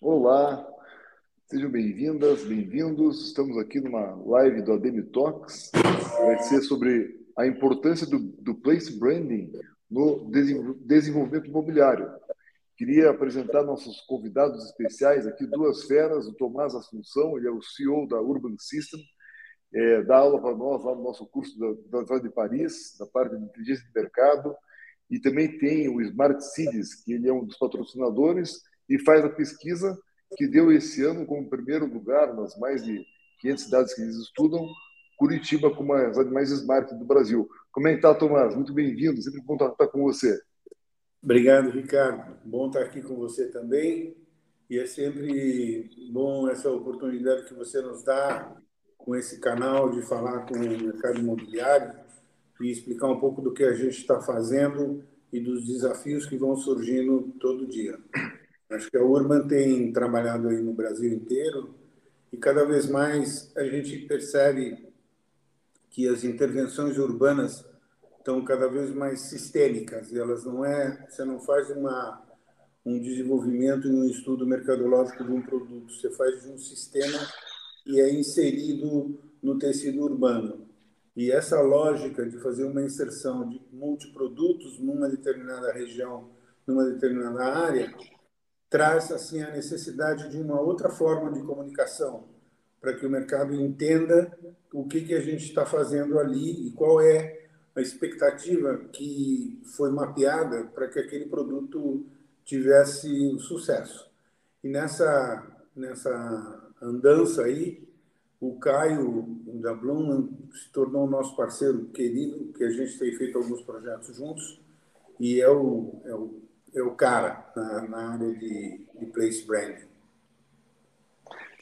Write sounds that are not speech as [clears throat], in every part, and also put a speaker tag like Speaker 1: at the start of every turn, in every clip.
Speaker 1: Olá, sejam bem-vindas, bem-vindos. Estamos aqui numa live do Ademi Talks. Vai ser sobre a importância do, do place branding no desenvolvimento imobiliário. Queria apresentar nossos convidados especiais aqui, duas feras, o Tomás Assunção, ele é o CEO da Urban System, é, dá aula para nós lá no nosso curso da Universidade de Paris, da parte de inteligência de mercado, e também tem o Smart Cities, que ele é um dos patrocinadores e faz a pesquisa que deu esse ano como primeiro lugar nas mais de 500 cidades que eles estudam, Curitiba como a cidade mais smart do Brasil. Como é que está, Tomás? Muito bem-vindo, sempre bom estar com você.
Speaker 2: Obrigado, Ricardo. Bom estar aqui com você também. E é sempre bom essa oportunidade que você nos dá com esse canal de falar com o mercado imobiliário e explicar um pouco do que a gente está fazendo e dos desafios que vão surgindo todo dia. Acho que a Urban tem trabalhado aí no Brasil inteiro e cada vez mais a gente percebe que as intervenções urbanas estão cada vez mais sistêmicas. E elas não é, você não faz uma um desenvolvimento e um estudo mercadológico de um produto, você faz de um sistema e é inserido no tecido urbano. E essa lógica de fazer uma inserção de multiprodutos numa determinada região, numa determinada área, traz assim a necessidade de uma outra forma de comunicação para que o mercado entenda o que que a gente está fazendo ali e qual é a expectativa que foi mapeada para que aquele produto tivesse sucesso. E nessa nessa andança aí, o Caio da Bloom se tornou nosso parceiro querido, que a gente tem feito alguns projetos juntos, e é o, é o, é o cara na, na área de, de place branding.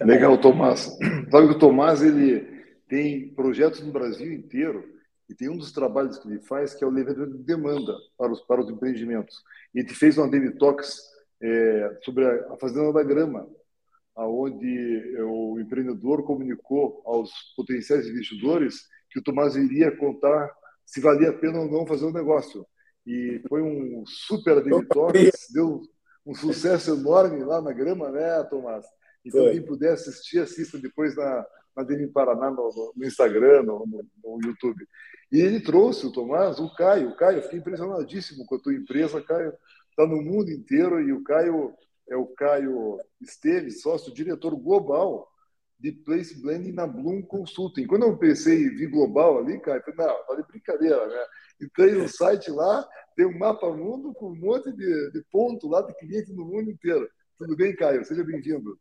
Speaker 1: Legal, Tomás. [clears throat] Sabe que o Tomás ele tem projetos no Brasil inteiro e tem um dos trabalhos que ele faz que é o levantamento de demanda para os, para os empreendimentos. E ele fez uma Daily Talks é, sobre a, a Fazenda da Grama, aonde o empreendedor comunicou aos potenciais investidores que o Tomás iria contar se valia a pena ou não fazer o um negócio. E foi um super Talks, deu um sucesso enorme lá na grama, né, Tomás? Então, foi. quem puder assistir, assista depois na, na Demi Paraná, no, no Instagram, no, no, no, YouTube. E ele trouxe o Tomás, o Caio. O Caio, fiquei impressionadíssimo com a tua empresa, Caio. Está no mundo inteiro e o Caio é o Caio Esteves, sócio diretor global de Place Blending na Bloom Consulting. Quando eu pensei em vir global ali, Caio, eu falei, não, tá de brincadeira, né? Entrei no site lá, tem um mapa mundo com um monte de, de ponto lá de cliente no mundo inteiro. Tudo bem, Caio? Seja bem-vindo.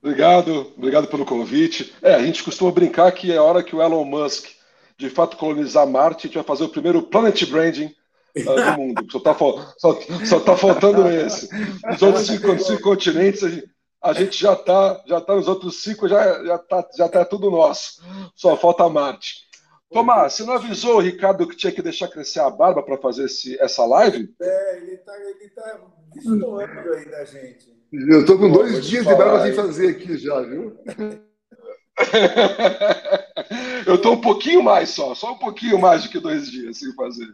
Speaker 3: Obrigado, obrigado pelo convite. É, a gente costuma brincar que é a hora que o Elon Musk de fato colonizar Marte, a gente vai fazer o primeiro Planet Branding uh, do mundo. Só está só, só tá faltando [laughs] esse. Os outros cinco, cinco continentes, a gente, a gente já está já tá nos outros cinco, já já tá, já tá tudo nosso. Só falta Marte. Tomás, você não avisou o Ricardo que tinha que deixar crescer a barba para fazer esse, essa live?
Speaker 2: É, ele está ele tá destoando aí da gente.
Speaker 1: Eu estou com dois dias de barba sem fazer aqui já, viu? [laughs]
Speaker 3: Eu estou um pouquinho mais só, só um pouquinho mais do que dois dias sem fazer.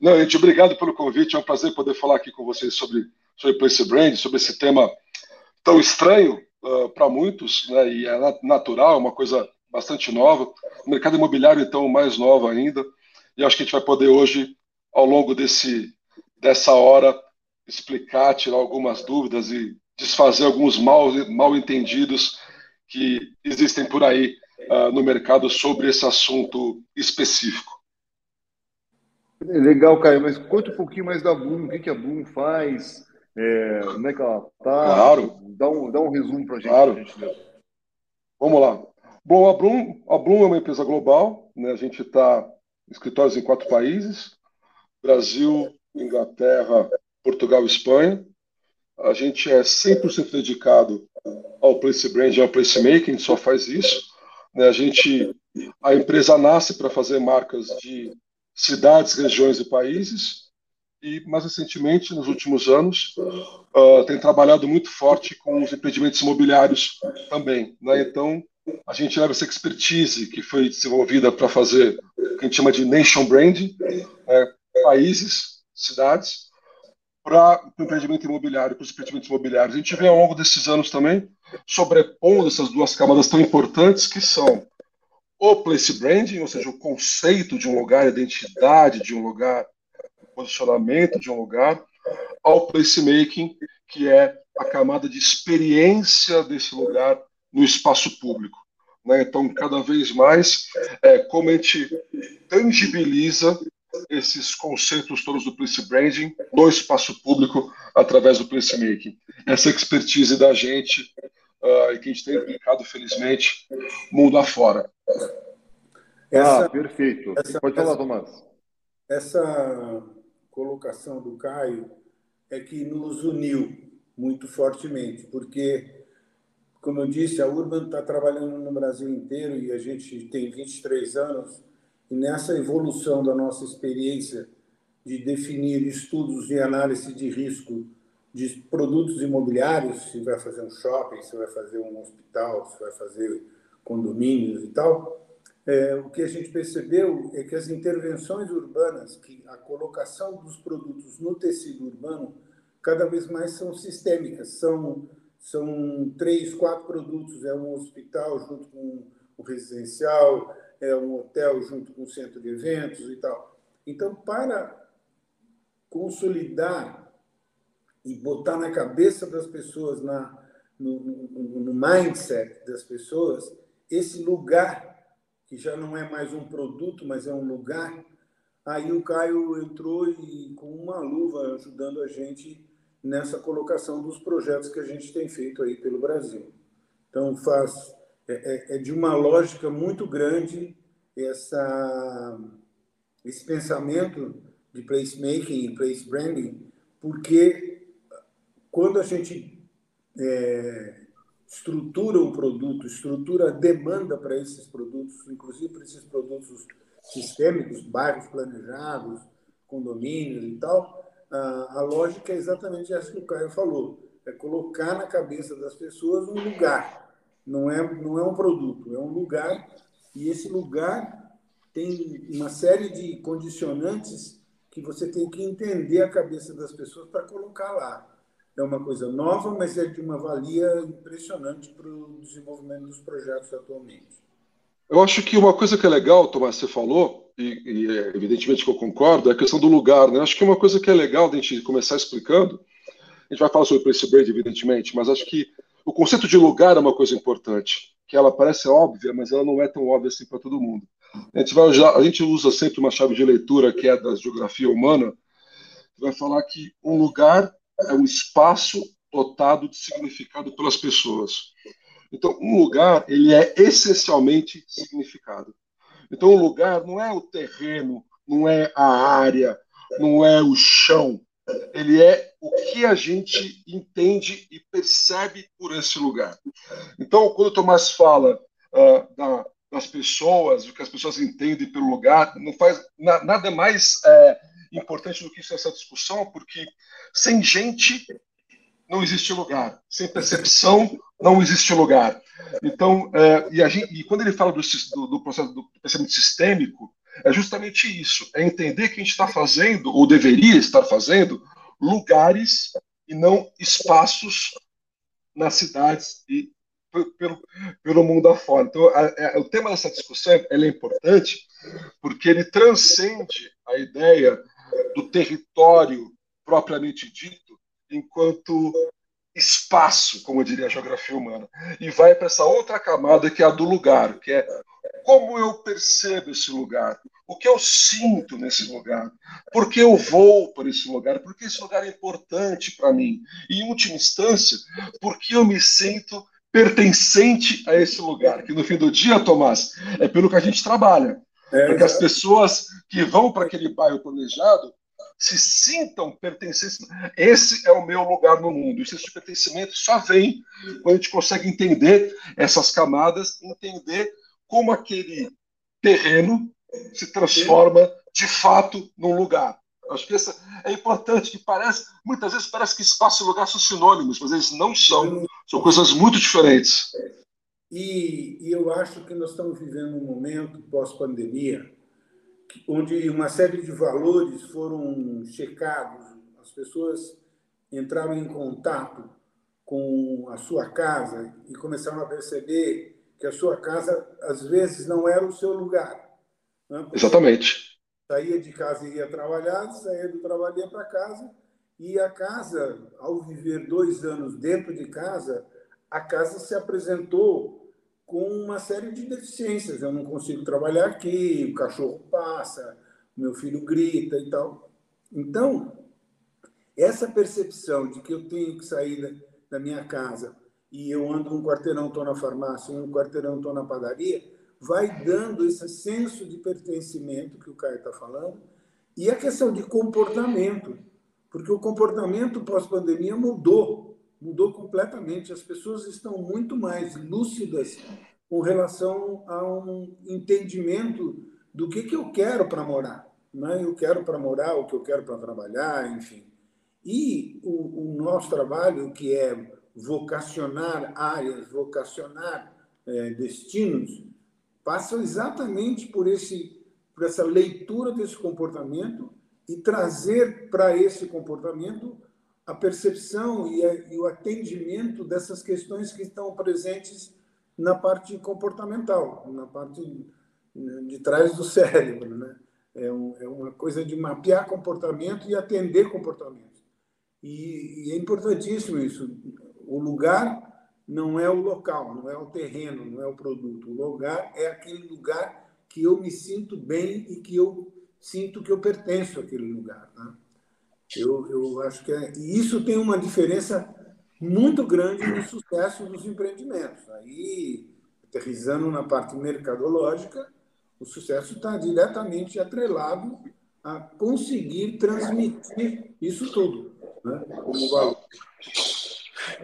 Speaker 3: Não, gente, obrigado pelo convite. É um prazer poder falar aqui com vocês sobre, sobre Place Brand, sobre esse tema tão estranho uh, para muitos, né, e é natural, é uma coisa bastante nova. O mercado imobiliário, então, mais novo ainda. E acho que a gente vai poder hoje, ao longo desse, dessa hora, explicar, tirar algumas dúvidas e desfazer alguns mal, mal entendidos que existem por aí uh, no mercado sobre esse assunto específico.
Speaker 1: Legal, Caio, mas conta um pouquinho mais da Bloom, o que, que a Bloom faz, é, como é que ela está?
Speaker 3: Claro.
Speaker 1: Dá um, dá um resumo para a gente.
Speaker 3: Claro. Gente Vamos lá. Bom, a Bloom, a Bloom é uma empresa global, né? a gente está escritórios em quatro países, Brasil, Inglaterra, Portugal e Espanha. A gente é 100% dedicado ao place brand e ao placemaking, a gente só faz isso. Né? A gente, a empresa nasce para fazer marcas de cidades, regiões e países, e mais recentemente, nos últimos anos, uh, tem trabalhado muito forte com os empreendimentos imobiliários também. Né? Então, a gente leva essa expertise que foi desenvolvida para fazer o que a gente chama de nation branding, né? países, cidades, para o empreendimento imobiliário, para os empreendimentos imobiliários. A gente vem ao longo desses anos também sobrepondo essas duas camadas tão importantes que são o place branding, ou seja, o conceito de um lugar, a identidade de um lugar, posicionamento de um lugar, ao placemaking, que é a camada de experiência desse lugar no espaço público. Né? Então, cada vez mais, é, como a gente tangibiliza esses conceitos todos do place branding no espaço público através do placemaking. Essa expertise da gente uh, e que a gente tem aplicado, felizmente, mundo afora.
Speaker 1: Essa, ah, perfeito. Essa, Pode falar, Tomás.
Speaker 2: Essa colocação do Caio é que nos uniu muito fortemente, porque, como eu disse, a Urban está trabalhando no Brasil inteiro e a gente tem 23 anos, e nessa evolução da nossa experiência de definir estudos e análise de risco de produtos imobiliários, se vai fazer um shopping, se vai fazer um hospital, se vai fazer condomínios e tal, é, o que a gente percebeu é que as intervenções urbanas, que a colocação dos produtos no tecido urbano, cada vez mais são sistêmicas, são são três, quatro produtos, é um hospital junto com o residencial, é um hotel junto com o centro de eventos e tal. Então, para consolidar e botar na cabeça das pessoas, na, no, no, no mindset das pessoas, esse lugar, que já não é mais um produto, mas é um lugar, aí o Caio entrou e com uma luva ajudando a gente nessa colocação dos projetos que a gente tem feito aí pelo Brasil. Então faz é, é, é de uma lógica muito grande essa esse pensamento de placemaking e place branding, porque quando a gente é, estrutura um produto, estrutura a demanda para esses produtos, inclusive para esses produtos sistêmicos, bairros planejados, condomínios e tal, a, a lógica é exatamente essa que o Caio falou, é colocar na cabeça das pessoas um lugar, não é, não é um produto, é um lugar, e esse lugar tem uma série de condicionantes que você tem que entender a cabeça das pessoas para colocar lá é uma coisa nova, mas é de uma valia impressionante para o desenvolvimento dos projetos atualmente.
Speaker 3: Eu acho que uma coisa que é legal, Tomás, você falou, e, e é evidentemente que eu concordo, é a questão do lugar. Né? Acho que uma coisa que é legal a gente começar explicando, a gente vai falar sobre Place Brand, evidentemente, mas acho que o conceito de lugar é uma coisa importante, que ela parece óbvia, mas ela não é tão óbvia assim para todo mundo. A gente, vai a gente usa sempre uma chave de leitura que é da geografia humana, que vai falar que um lugar é um espaço dotado de significado pelas pessoas. Então, um lugar ele é essencialmente significado. Então, o lugar não é o terreno, não é a área, não é o chão. Ele é o que a gente entende e percebe por esse lugar. Então, quando o Tomás fala uh, da, das pessoas, o que as pessoas entendem pelo lugar, não faz na, nada mais é, importante do que isso essa discussão, porque sem gente não existe lugar, sem percepção não existe lugar. Então, é, e, gente, e, quando ele fala do, do, do, processo do pensamento sistêmico, é justamente isso: é entender que a gente está fazendo, ou deveria estar fazendo, lugares e não espaços nas cidades e pelo, pelo mundo afora. Então, a, a, o tema dessa discussão é importante porque ele transcende a ideia do território propriamente dito, enquanto espaço, como diria a geografia humana, e vai para essa outra camada que é a do lugar, que é como eu percebo esse lugar, o que eu sinto nesse lugar, por que eu vou para esse lugar, porque esse lugar é importante para mim, e em última instância, porque eu me sinto pertencente a esse lugar, que no fim do dia, Tomás, é pelo que a gente trabalha. É, para que as pessoas que vão para aquele bairro planejado se sintam pertencentes. Esse é o meu lugar no mundo. Esse pertencimento só vem quando a gente consegue entender essas camadas, entender como aquele terreno se transforma de fato num lugar. Acho que isso é importante, que parece, muitas vezes parece que espaço e lugar são sinônimos, mas eles não são. São coisas muito diferentes.
Speaker 2: E, e eu acho que nós estamos vivendo um momento pós-pandemia onde uma série de valores foram checados, as As pessoas entraram em contato com a sua casa e começaram a perceber que a sua casa, às vezes, não era o seu lugar.
Speaker 3: Né? Exatamente.
Speaker 2: Saía de casa e ia trabalhar, saía do trabalho e ia para casa. E a casa, ao viver dois anos dentro de casa, a casa se apresentou com uma série de deficiências. Eu não consigo trabalhar aqui, o cachorro passa, meu filho grita e tal. Então, essa percepção de que eu tenho que sair da, minha casa e eu ando um quarteirão, estou na farmácia, um quarteirão, estou na padaria, vai dando esse senso de pertencimento que o Caio está falando e a questão de comportamento, porque o comportamento pós-pandemia mudou, mudou completamente. As pessoas estão muito mais lúcidas com relação a um entendimento do que, que eu quero para morar. Né? Eu quero para morar, o que eu quero para trabalhar, enfim. E o, o, nosso trabalho, que é vocacionar áreas, vocacionar é, destinos, passa exatamente por, esse, por essa leitura desse comportamento e trazer para esse comportamento a percepção e, a, e, o atendimento dessas questões que estão presentes na parte comportamental, na parte né, de trás do cérebro. Né? É, um, é uma coisa de mapear comportamento e atender comportamento. E, e é importantíssimo isso. O lugar não é o local, não é o terreno, não é o produto. O lugar é aquele lugar que eu me sinto bem e que eu sinto que eu pertenço àquele lugar. Né? Eu, eu acho que é, e isso tem uma diferença muito grande no sucesso dos empreendimentos. Aí, aterrizando na parte mercadológica, o sucesso está diretamente atrelado a conseguir transmitir isso tudo né, como valor.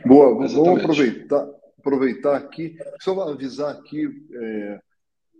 Speaker 1: Boa, vamos aproveitar, aproveitar aqui, só avisar aqui, é,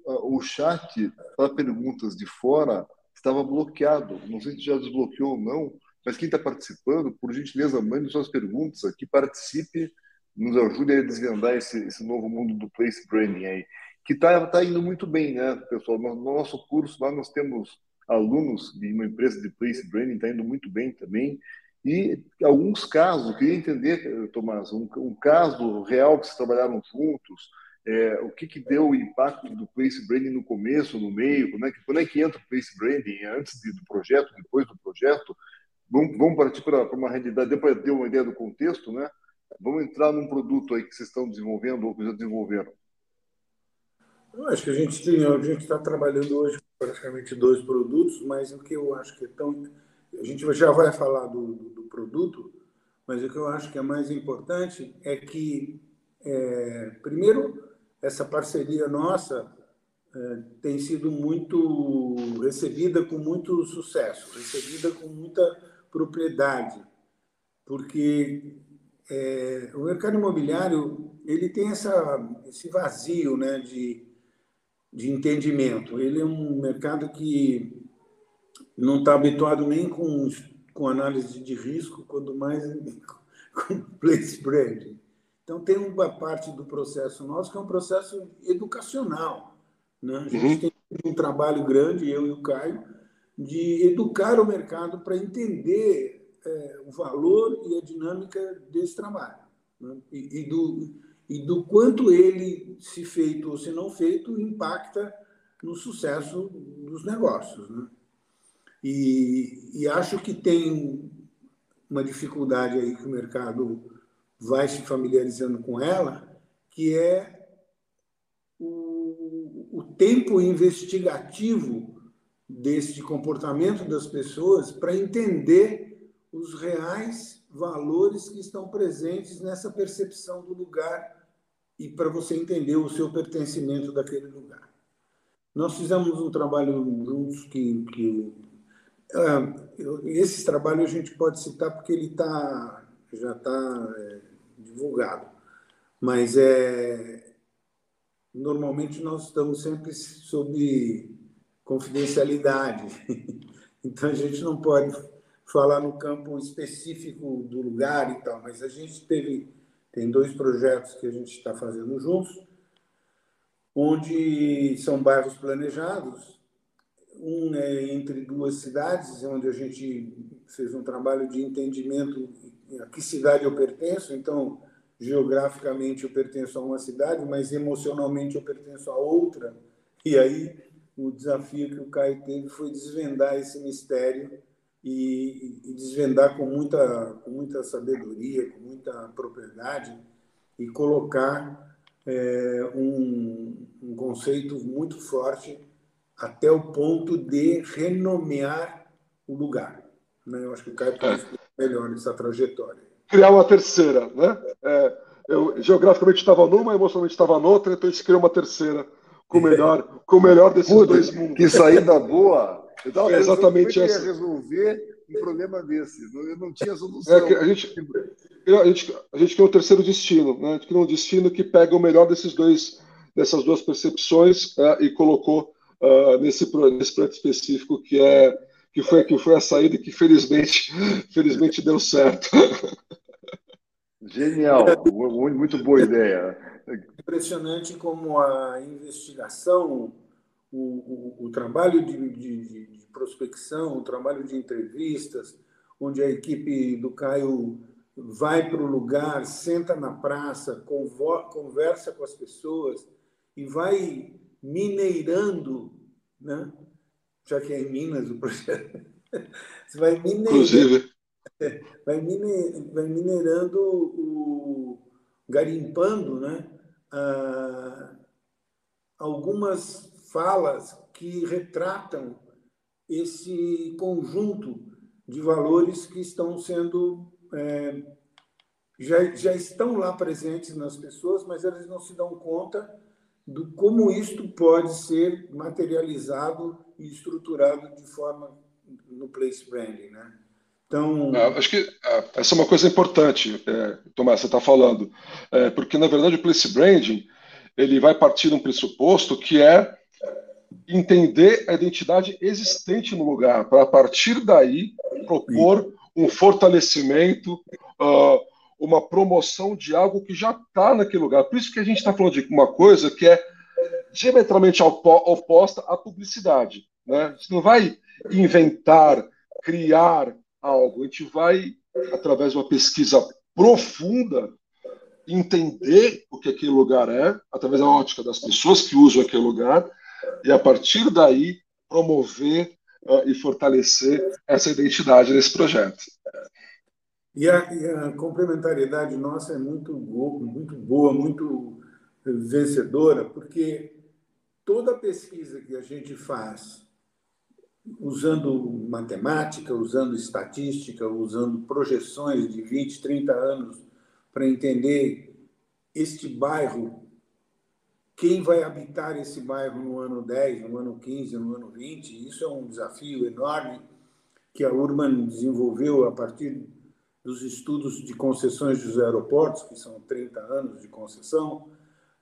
Speaker 1: o chat para perguntas de fora estava bloqueado, não sei se já desbloqueou ou não, mas quem está participando, por gentileza, mande suas perguntas aqui, participe, nos ajude a desvendar esse, esse novo mundo do place branding aí que está tá indo muito bem, né, pessoal? No, no, nosso curso lá nós temos alunos de uma empresa de place branding, está indo muito bem também. E alguns casos, queria entender, Tomás, um, um caso real que vocês trabalharam juntos, é, o que, que deu o impacto do place branding no começo, no meio, quando é que, quando é que entra o place branding, antes de, do projeto, depois do projeto. Vamos, vamos partir para uma realidade, deu uma ideia do contexto, né? Vamos entrar num produto aí que vocês estão desenvolvendo ou que já desenvolveram.
Speaker 2: Eu acho que a gente tem, a gente está trabalhando hoje praticamente dois produtos, mas o que eu acho que é tão. A gente já vai falar do, do produto, mas o que eu acho que é mais importante é que, é, primeiro, essa parceria nossa é, tem sido muito recebida com muito sucesso, recebida com muita propriedade, porque é, o mercado imobiliário ele tem essa, esse vazio né, de de entendimento. Ele é um mercado que não está habituado nem com, com análise de risco, quanto mais [laughs] com place branding. Então, tem uma parte do processo nosso que é um processo educacional. Né? A gente uhum. tem um trabalho grande, eu e o Caio, de educar o mercado para entender é, o valor e a dinâmica desse trabalho. Né? E, e, do, e do quanto ele, se feito ou se não feito, impacta no sucesso dos negócios. Né? E, e acho que tem uma dificuldade aí que o mercado vai se familiarizando com ela, que é o, o tempo investigativo desse comportamento das pessoas para entender os reais valores que estão presentes nessa percepção do lugar e para você entender o seu pertencimento daquele lugar. Nós fizemos um trabalho juntos que, que uh, esse trabalho a gente pode citar porque ele tá, já está é, divulgado, mas é normalmente nós estamos sempre sob confidencialidade, [laughs] então a gente não pode falar no campo específico do lugar e tal, mas a gente teve tem dois projetos que a gente está fazendo juntos, onde são bairros planejados. Um é entre duas cidades, onde a gente fez um trabalho de entendimento a que cidade eu pertenço, então geograficamente eu pertenço a uma cidade, mas emocionalmente eu pertenço a outra. E aí o desafio que o Caio teve foi desvendar esse mistério e, e desvendar com muita, com muita sabedoria, com muita propriedade e colocar é, um, um conceito muito forte até o ponto de renomear o lugar. Né? Eu acho que o Caio pode explicar melhor essa trajetória.
Speaker 3: Criar uma terceira, né? É, eu geograficamente estava numa, emocionalmente estava noutra, então a gente criou uma terceira com o melhor, com o melhor desses Puta, dois mundos.
Speaker 1: Que saída boa!
Speaker 3: Então, é exatamente
Speaker 1: essa. resolver um problema desse. Eu não tinha solução.
Speaker 3: É a, gente, a, gente, a gente criou um terceiro destino. Né? A gente criou um destino que pega o melhor desses dois, dessas duas percepções uh, e colocou uh, nesse, nesse projeto específico que é que foi que foi a saída e que felizmente [laughs] felizmente deu certo. [laughs]
Speaker 1: Genial, muito boa ideia.
Speaker 2: Impressionante como a investigação, o, o, o trabalho de, de, de, prospecção, o trabalho de entrevistas, onde a equipe do Caio vai para o lugar, senta na praça, conversa com as pessoas e vai mineirando né? já que é em Minas o projeto. [laughs] Você vai minerando, Inclusive. [laughs] Vai, mine, vai minerando o garimpando, né? Algumas falas que retratam esse conjunto de valores que estão sendo é, já, já estão lá presentes nas pessoas, mas elas não se dão conta do como isto pode ser materializado e estruturado de forma no place branding, né?
Speaker 3: Então, é, acho que é, essa é uma coisa importante, é, Tomás, você está falando, é, porque na verdade o place branding ele vai partir de um pressuposto que é entender a identidade existente no lugar, para a partir daí propor um fortalecimento, uh, uma promoção de algo que já está naquele lugar. Por isso que a gente está falando de uma coisa que é diametralmente oposta à publicidade. Né? A gente não vai inventar, criar algo, a gente vai, através de uma pesquisa profunda, entender o que aquele lugar é, através da ótica das pessoas que usam aquele lugar, e a partir daí promover uh, e fortalecer essa identidade nesse projeto.
Speaker 2: E a, e a, complementariedade nossa é muito, muito boa, muito vencedora, porque toda pesquisa que a gente faz usando matemática, usando estatística, usando projeções de 20, 30 anos para entender este bairro, quem vai habitar esse bairro no ano 10, no ano 15, no ano 20, isso é um desafio enorme que a Urban desenvolveu a partir dos estudos de concessões dos aeroportos, que são 30 anos de concessão,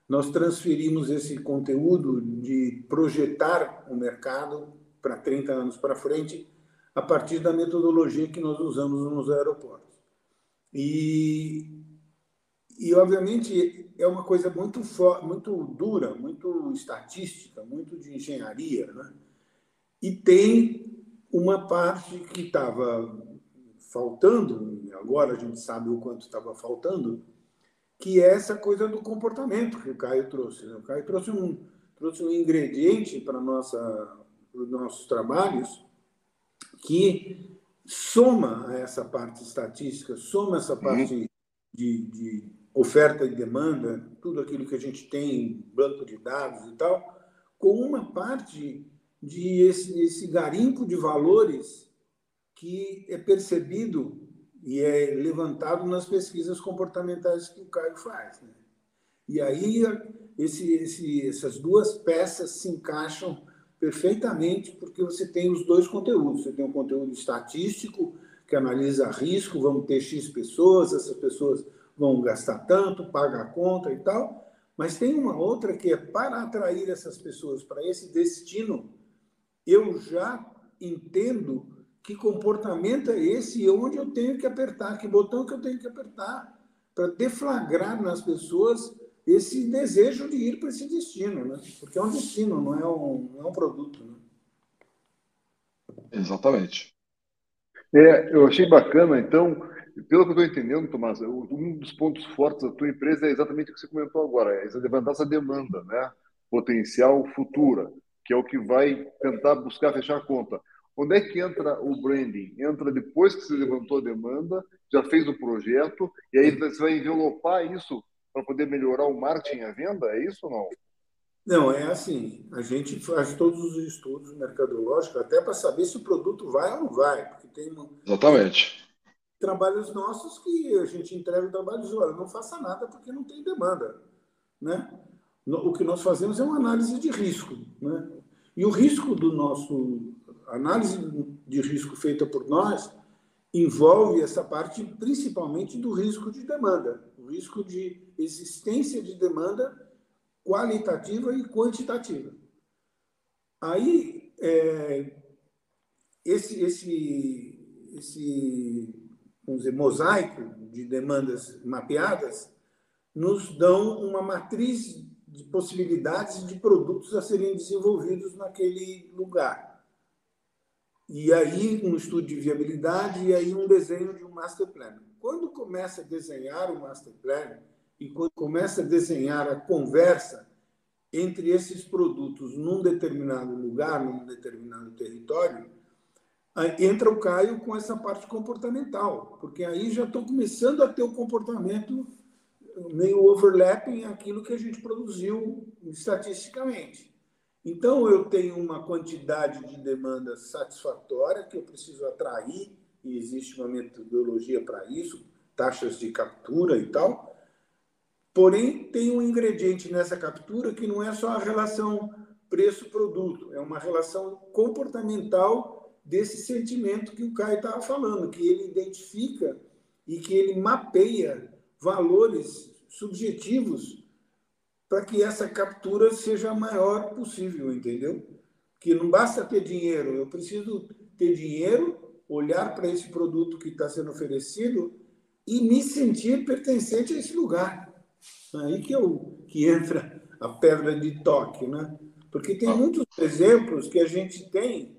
Speaker 2: nós transferimos esse conteúdo de projetar o mercado para 30 anos para frente a partir da metodologia que nós usamos nos aeroportos. E, e obviamente, é uma coisa muito, muito dura, muito estatística, muito de engenharia, né? E tem uma parte que estava faltando, agora a gente sabe o quanto estava faltando, que é essa coisa do comportamento que o Caio trouxe. Né? O Caio trouxe um, trouxe um ingrediente para nossa, os nossos trabalhos que soma essa parte estatística, soma essa uhum. parte de, de oferta e demanda, tudo aquilo que a gente tem, banco de dados e tal, com uma parte de esse, esse garimpo de valores que é percebido e é levantado nas pesquisas comportamentais que o Caio faz. Né? E aí esse, esse, essas duas peças se encaixam perfeitamente porque você tem os dois conteúdos. Você tem um conteúdo estatístico que analisa risco, vamos ter X pessoas, essas pessoas vão gastar tanto, paga a conta e tal. Mas tem uma outra que é para atrair essas pessoas para esse destino, eu já entendo que comportamento é esse e onde eu tenho que apertar, que botão que eu tenho que apertar para deflagrar nas pessoas esse desejo de ir para esse destino, né? Porque é um destino, não é um, não é um produto. Né?
Speaker 3: Exatamente.
Speaker 1: É, eu achei bacana, então, pelo que eu estou entendendo, Tomás, um dos pontos fortes da tua empresa é exatamente o que você comentou agora, é levantar essa demanda, né? Potencial futura, que é o que vai tentar buscar fechar a conta. Onde é que entra o branding? Entra depois que você levantou a demanda, já fez o projeto, e aí você vai envelopar isso para poder melhorar o marketing e a venda? É isso ou não?
Speaker 2: Não, é assim. A gente faz todos os estudos mercadológicos até para saber se o produto vai ou não vai. Porque tem uma...
Speaker 3: Exatamente.
Speaker 2: trabalhos nossos que a gente entrega o trabalho de olha, não faça nada porque não tem demanda. Né? O que nós fazemos é uma análise de risco. Né? E o risco do nosso. análise de risco feita por nós envolve essa parte principalmente do risco de demanda, o risco de existência de demanda qualitativa e quantitativa. Aí, é, esse, esse, esse vamos dizer, mosaico de demandas mapeadas nos dão uma matriz de possibilidades de produtos a serem desenvolvidos naquele lugar. E aí um estudo de viabilidade e aí um desenho de um master plan. Quando começa a desenhar o master plan, e quando começa a desenhar a conversa entre esses produtos num determinado lugar, num determinado território, entra o Caio com essa parte comportamental, porque aí já estou começando a ter o comportamento meio overlapping aquilo que a gente produziu estatisticamente. Então, eu tenho uma quantidade de demanda satisfatória que eu preciso atrair, e existe uma metodologia para isso, taxas de captura e tal, Porém, tem um ingrediente nessa captura que não é só a relação preço-produto, é uma relação comportamental desse sentimento que o Caio estava falando, que ele identifica e que ele mapeia valores subjetivos para que essa captura seja a maior possível, entendeu? Que não basta ter dinheiro, eu preciso ter dinheiro, olhar para esse produto que está sendo oferecido e me sentir pertencente a esse lugar. Aí que, eu, que entra a pedra de toque, né? Porque tem muitos exemplos que a gente tem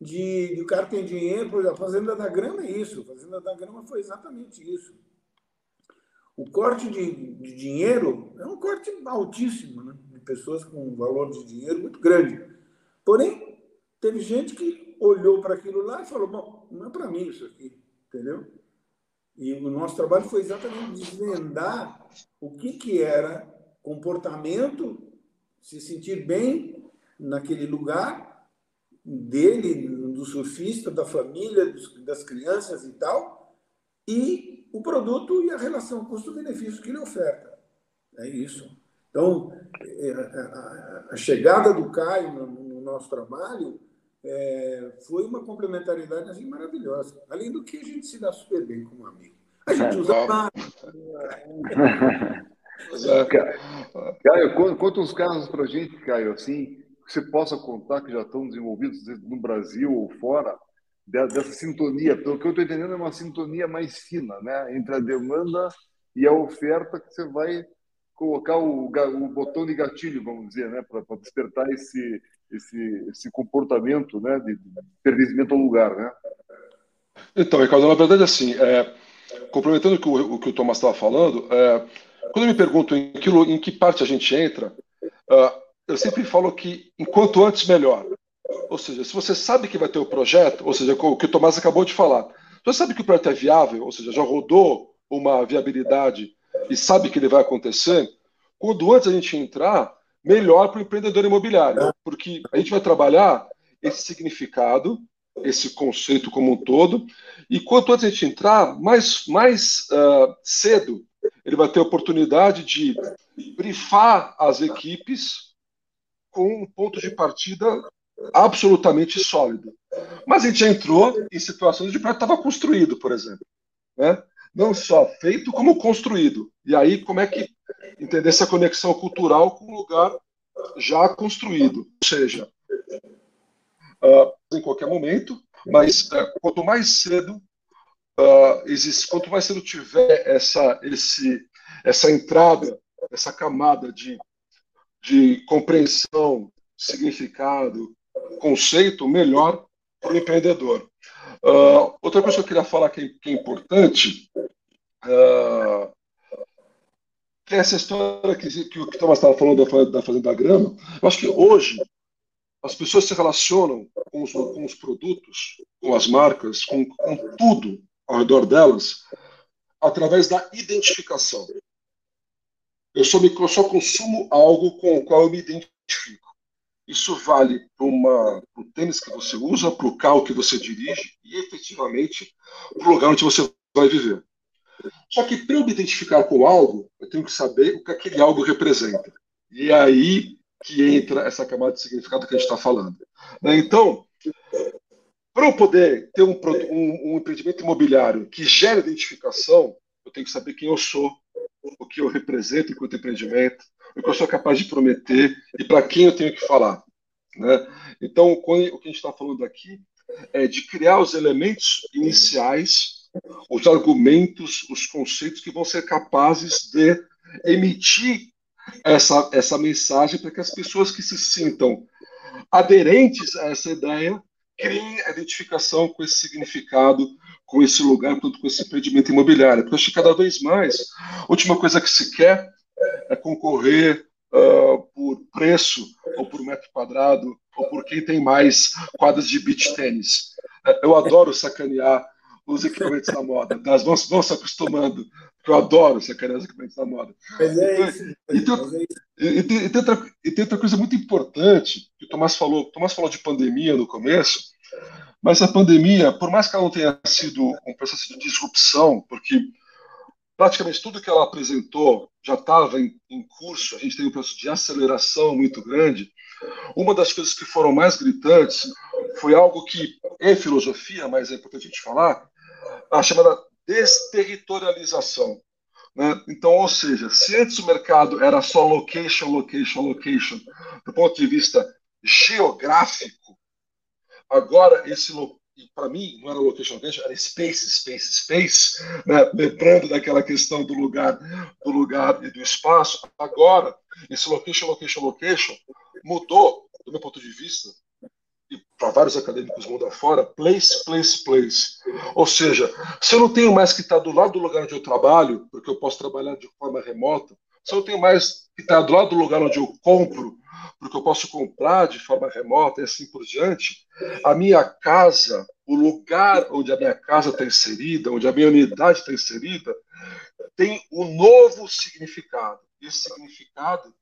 Speaker 2: de, de o cara tem dinheiro, por exemplo, a Fazenda da Grama é isso, a Fazenda da Grama foi exatamente isso. O corte de, de dinheiro é um corte altíssimo, né? de pessoas com um valor de dinheiro muito grande. Porém, teve gente que olhou para aquilo lá e falou: bom, não é para mim isso aqui, entendeu? E o nosso trabalho foi exatamente desvendar o que, que era comportamento, se sentir bem naquele lugar dele, do surfista, da família, das crianças e tal, e o produto e a relação custo-benefício que ele oferta. É isso. Então, é, a chegada do Caio no nosso trabalho é, foi uma complementaridade assim, maravilhosa. Além do que a gente se dá super bem como amigo. A gente usa [laughs]
Speaker 1: Caio, conta uns casos para a gente, Caio, assim, que você possa contar que já estão desenvolvidos no Brasil ou fora, dessa sintonia. Pelo que eu estou entendendo, é uma sintonia mais fina, né? Entre a demanda e a oferta que você vai colocar o, o botão de gatilho, vamos dizer, né? Para despertar esse, esse, esse comportamento né, de pertencimento ao lugar, né?
Speaker 3: Então, Ricardo, na verdade, assim, é, complementando o que o, o, que o Thomas estava falando, é, quando eu me pergunto em que, em que parte a gente entra, é, eu sempre falo que enquanto antes, melhor. Ou seja, se você sabe que vai ter o projeto, ou seja, o que o Tomás acabou de falar, você sabe que o projeto é viável, ou seja, já rodou uma viabilidade e sabe que ele vai acontecer, quando antes a gente entrar, melhor para o empreendedor imobiliário, porque a gente vai trabalhar esse significado, esse conceito como um todo, e quanto antes a gente entrar, mais, mais uh, cedo ele vai ter a oportunidade de brifar as equipes com um ponto de partida absolutamente sólido. Mas a gente já entrou em situações de projeto estava construído, por exemplo. Né? Não só feito, como construído. E aí, como é que entender essa conexão cultural com o lugar já construído. Ou seja, uh, em qualquer momento, mas uh, quanto mais cedo uh, existe, quanto mais cedo tiver essa, esse, essa entrada, essa camada de, de compreensão, significado, conceito, melhor para o empreendedor. Uh, outra coisa que eu queria falar que é, que é importante uh, essa história que, que o Thomas estava falando da, da Fazenda Grama. Eu acho que hoje as pessoas se relacionam com os, com os produtos, com as marcas, com, com tudo ao redor delas, através da identificação. Eu só, me, eu só consumo algo com o qual eu me identifico. Isso vale para o tênis que você usa, para o carro que você dirige e, efetivamente, para o lugar onde você vai viver. Só que, para eu me identificar com algo, eu tenho que saber o que aquele algo representa. E é aí que entra essa camada de significado que a gente está falando. Né? Então, para eu poder ter um, um, um, empreendimento imobiliário que gere identificação, eu tenho que saber quem eu sou, o que eu represento enquanto empreendimento, o que eu sou capaz de prometer e para quem eu tenho que falar. Né? Então, o que a gente está falando aqui é de criar os elementos iniciais, os argumentos, os conceitos que vão ser capazes de emitir essa, essa mensagem para que as pessoas que se sintam aderentes a essa ideia criem identificação com esse significado, com esse lugar, com esse empreendimento imobiliário. Porque eu acho que cada vez mais, a última coisa que se quer é concorrer uh, por preço, ou por metro quadrado, ou por quem tem mais quadras de beach tênis. Eu adoro sacanear os equipamentos da moda. Nós vamos, vamos se acostumando eu adoro sacanear os equipamentos da moda. Mas é isso. E tem, outra, e, tem, e, tem outra, e tem outra coisa muito importante que o Tomás falou. O Tomás falou de pandemia no começo, mas a pandemia, por mais que ela não tenha sido um processo de disrupção, porque praticamente tudo que ela apresentou já estava em, em, curso, a gente tem um processo de aceleração muito grande. Uma das coisas que foram mais gritantes foi algo que é filosofia, mas é importante a gente falar, a chamada desterritorialização. Né? Então, ou seja, se antes o mercado era só location, location, location, do ponto de vista geográfico, agora esse para mim não era location, location, era space, space, space, né? lembrando daquela questão do lugar, do lugar e do espaço. Agora esse location, location, location mudou, do meu ponto de vista, para vários acadêmicos mundo afora, place, place, place. Ou seja, se eu não tenho mais que estar do lado do lugar onde eu trabalho, porque eu posso trabalhar de forma remota, se eu não tenho mais que estar do lado do lugar onde eu compro, porque eu posso comprar de forma remota e assim por diante, a minha casa, o lugar onde a minha casa está inserida, onde a minha unidade está inserida, tem um novo significado. Esse significado,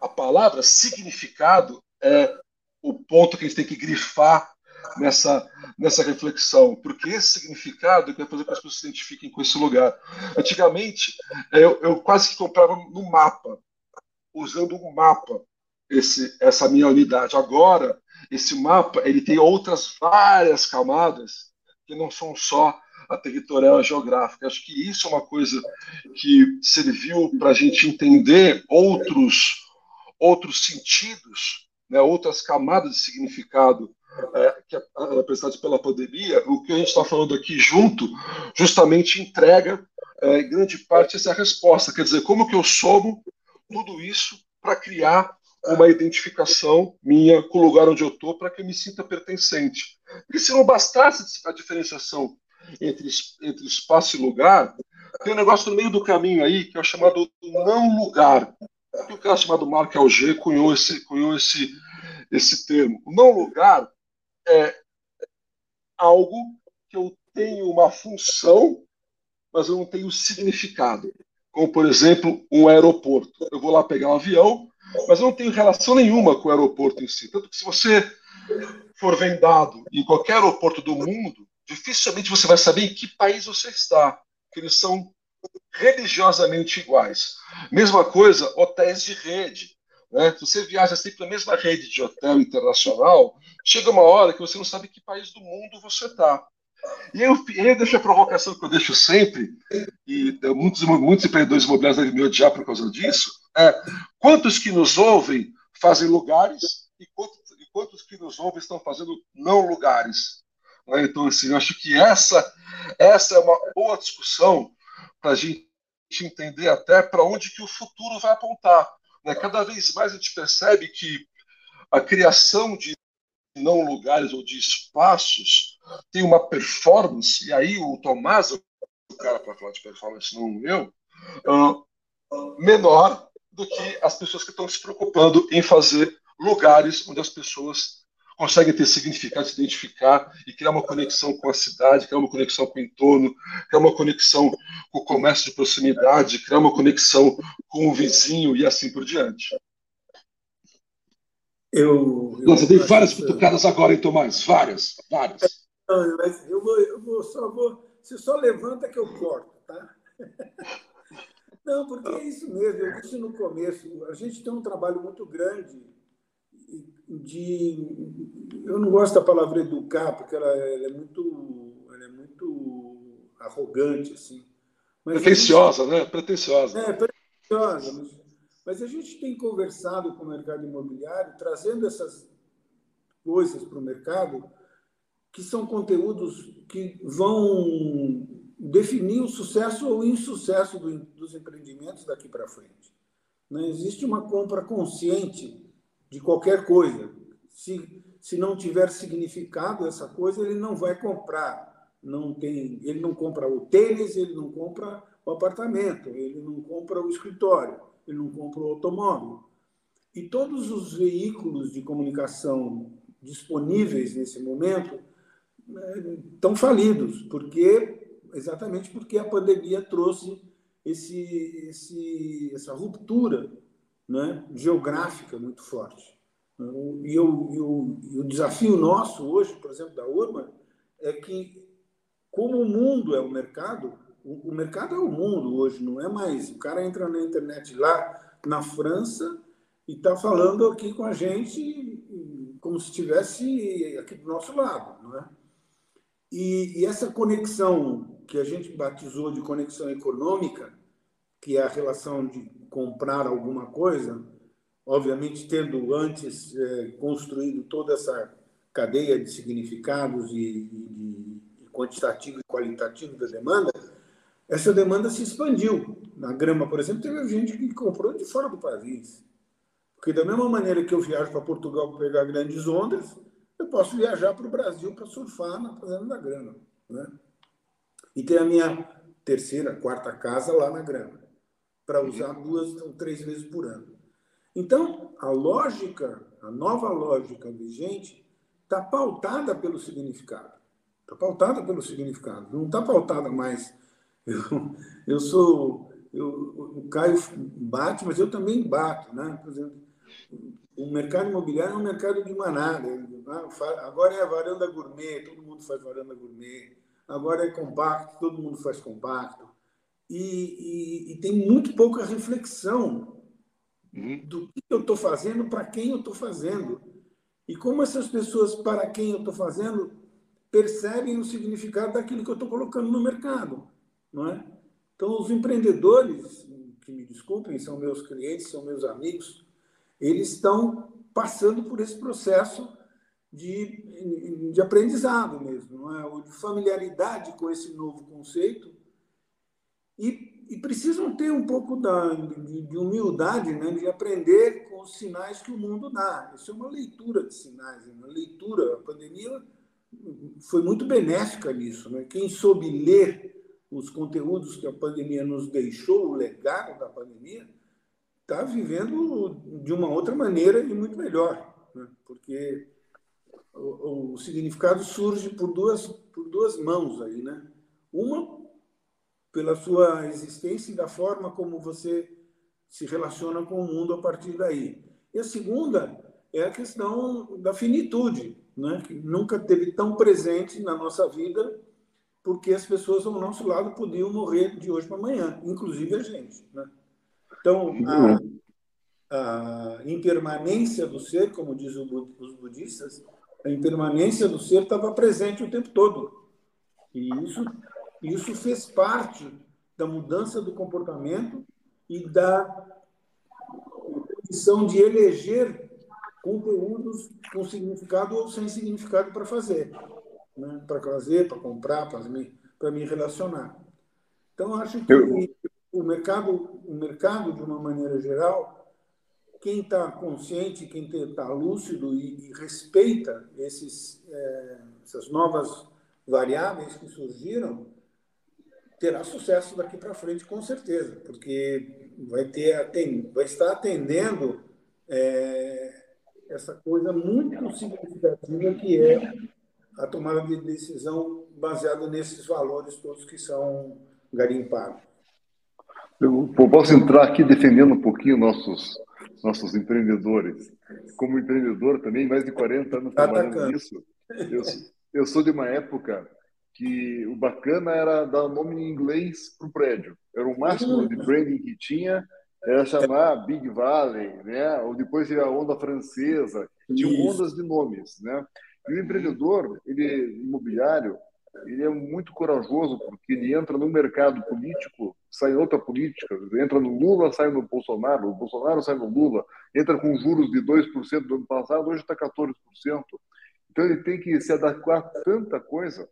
Speaker 3: a palavra significado é o ponto que a gente tem que grifar nessa, nessa reflexão, porque esse significado é que vai fazer com que as pessoas se identifiquem com esse lugar. Antigamente, eu, eu quase que comprava no mapa, usando um mapa, esse, essa minha unidade. Agora, esse mapa ele tem outras várias camadas que não são só a territorial a geográfica. Acho que isso é uma coisa que serviu para a gente entender outros outros sentidos né, outras camadas de significado é, que é apresentadas pela pandemia, o que a gente está falando aqui junto, justamente entrega, é, em grande parte, essa resposta. Quer dizer, como que eu somo tudo isso para criar uma identificação minha com o lugar onde eu estou, para que eu me sinta pertencente. Porque se não bastasse a diferenciação entre, entre espaço e lugar, tem um negócio no meio do caminho aí, que é o chamado não lugar que o cara chamado Mark Alger cunhou esse, cunhou esse, esse termo. Não lugar é algo que eu tenho uma função, mas eu não tenho significado. Como, por exemplo, um aeroporto. Eu vou lá pegar um avião, mas eu não tenho relação nenhuma com o aeroporto em si. Tanto que se você for vendado em qualquer aeroporto do mundo, dificilmente você vai saber em que país você está, porque eles são religiosamente iguais. Mesma coisa, hotéis de rede. Né? Se você viaja sempre na mesma rede de hotel internacional, chega uma hora que você não sabe que país do mundo você está. E eu, eu deixo a provocação que eu deixo sempre, e muitos, muitos empreendedores imobiliários devem me odiar por causa disso, é quantos que nos ouvem fazem lugares e quantos, e quantos que nos ouvem estão fazendo não lugares. Né? Então, assim, eu acho que essa, essa é uma boa discussão para a gente entender até para onde que o futuro vai apontar. Né? Cada vez mais a gente percebe que a criação de não lugares ou de espaços tem uma performance, e aí o Tomás, o cara para falar de performance, não eu, uh, menor do que as pessoas que estão se preocupando em fazer lugares onde as pessoas conseguem ter significado, se identificar e criar uma conexão com a cidade, criar uma conexão com o entorno, criar uma conexão com o comércio de proximidade, criar uma conexão com o vizinho e assim por diante.
Speaker 2: Eu,
Speaker 3: eu Nossa, tem várias cutucadas agora, hein, Tomás? Várias, várias.
Speaker 2: Não, mas eu vou, eu vou só vou. Você só levanta que eu corto, tá? [laughs] Não, porque é isso mesmo. Eu disse no começo. A gente tem um trabalho muito grande de. Eu não gosto da palavra educar, porque ela, ela é muito, ela é muito arrogante, assim.
Speaker 3: Mas pretenciosa, gente, né? Pretenciosa.
Speaker 2: É, pretenciosa. Mas, mas a gente tem conversado com o mercado imobiliário, trazendo essas coisas para o mercado, que são conteúdos que vão definir o sucesso ou insucesso do, dos empreendimentos daqui para frente. Não né? existe uma compra consciente de qualquer coisa. Se, se não tiver significado essa coisa, ele não vai comprar. Não tem, ele não compra o tênis, ele não compra o apartamento, ele não compra o escritório, ele não compra o automóvel. E todos os veículos de comunicação disponíveis nesse momento estão falidos, porque exatamente porque a pandemia trouxe esse, esse, essa ruptura né, geográfica muito forte. E, eu, e o desafio nosso hoje, por exemplo, da Urban, é que, como o mundo é o mercado, o, o mercado é o mundo hoje, não é mais. O cara entra na internet lá na França e está falando aqui com a gente como se estivesse aqui do nosso lado, não é? E, e, essa conexão que a gente batizou de conexão econômica, que é a relação de comprar alguma coisa, obviamente tendo antes é, construído toda essa cadeia de significados e, e, e quantitativo e qualitativo da demanda, essa demanda se expandiu. Na grama, por exemplo, teve gente que comprou de fora do país. Porque da mesma maneira que eu viajo para Portugal para pegar grandes ondas, eu posso viajar para o Brasil para surfar na fazenda da grama. Né? E ter a minha terceira, quarta casa lá na grama para usar duas ou três vezes por ano. Então, a lógica, a nova lógica vigente, está pautada pelo significado. Está pautada pelo significado. Não está pautada mais. Eu, eu sou. Eu, o Caio bate, mas eu também bato. Né? Por exemplo, o mercado imobiliário é um mercado de manada. Agora é a varanda gourmet, todo mundo faz varanda gourmet. Agora é compacto, todo mundo faz compacto e, e, e tem muito pouca reflexão uhum. do que eu estou fazendo, para quem eu estou fazendo. E como essas pessoas para quem eu estou fazendo percebem o significado daquilo que eu estou colocando no mercado. Não é? Então, os empreendedores, que me desculpem, são meus clientes, são meus amigos, eles estão passando por esse processo de, de aprendizado mesmo, não é? ou de familiaridade com esse novo conceito e, e precisam ter um pouco da, de, de, humildade, né, de aprender com os sinais que o mundo dá. Isso é uma leitura de sinais, uma leitura. A pandemia foi muito benéfica nisso. Né? Quem soube ler os conteúdos que a pandemia nos deixou, o legado da pandemia, está vivendo de uma outra maneira e muito melhor, né? porque o, o, significado surge por duas, por duas mãos aí, né? Uma pela sua existência e da forma como você se relaciona com o mundo a partir daí. E a segunda é a questão da finitude, né? que nunca teve tão presente na nossa vida, porque as pessoas ao nosso lado podiam morrer de hoje para amanhã, inclusive a gente. Né? Então, a, a impermanência do ser, como dizem os budistas, a impermanência do ser estava presente o tempo todo. E isso isso fez parte da mudança do comportamento e da condição de eleger conteúdos com significado ou sem significado para fazer, né? para fazer, para comprar, para me, para me relacionar. Então acho que o mercado, o mercado de uma maneira geral, quem está consciente, quem está lúcido e, e respeita esses, é, essas novas variáveis que surgiram, terá sucesso daqui para frente, com certeza, porque vai, ter, tem, vai estar atendendo é, essa coisa muito significativa que é a tomada de decisão baseada nesses valores todos que são garimpados.
Speaker 1: Eu posso entrar aqui defendendo um pouquinho nossos nossos empreendedores. Como empreendedor também, mais de 40 anos tá trabalhando nisso. Eu, eu sou de uma época que o bacana era dar nome em inglês para o prédio. Era o máximo de branding que tinha, era chamar Big Valley, né? ou depois a onda francesa. Tinham ondas de nomes. Né? E o empreendedor, ele imobiliário, ele é muito corajoso porque ele entra no mercado político, sai em outra política, entra no Lula, sai no Bolsonaro, o Bolsonaro sai no Lula, entra com juros de 2% do ano passado, hoje está 14%. Então ele tem que se adequar a tanta coisa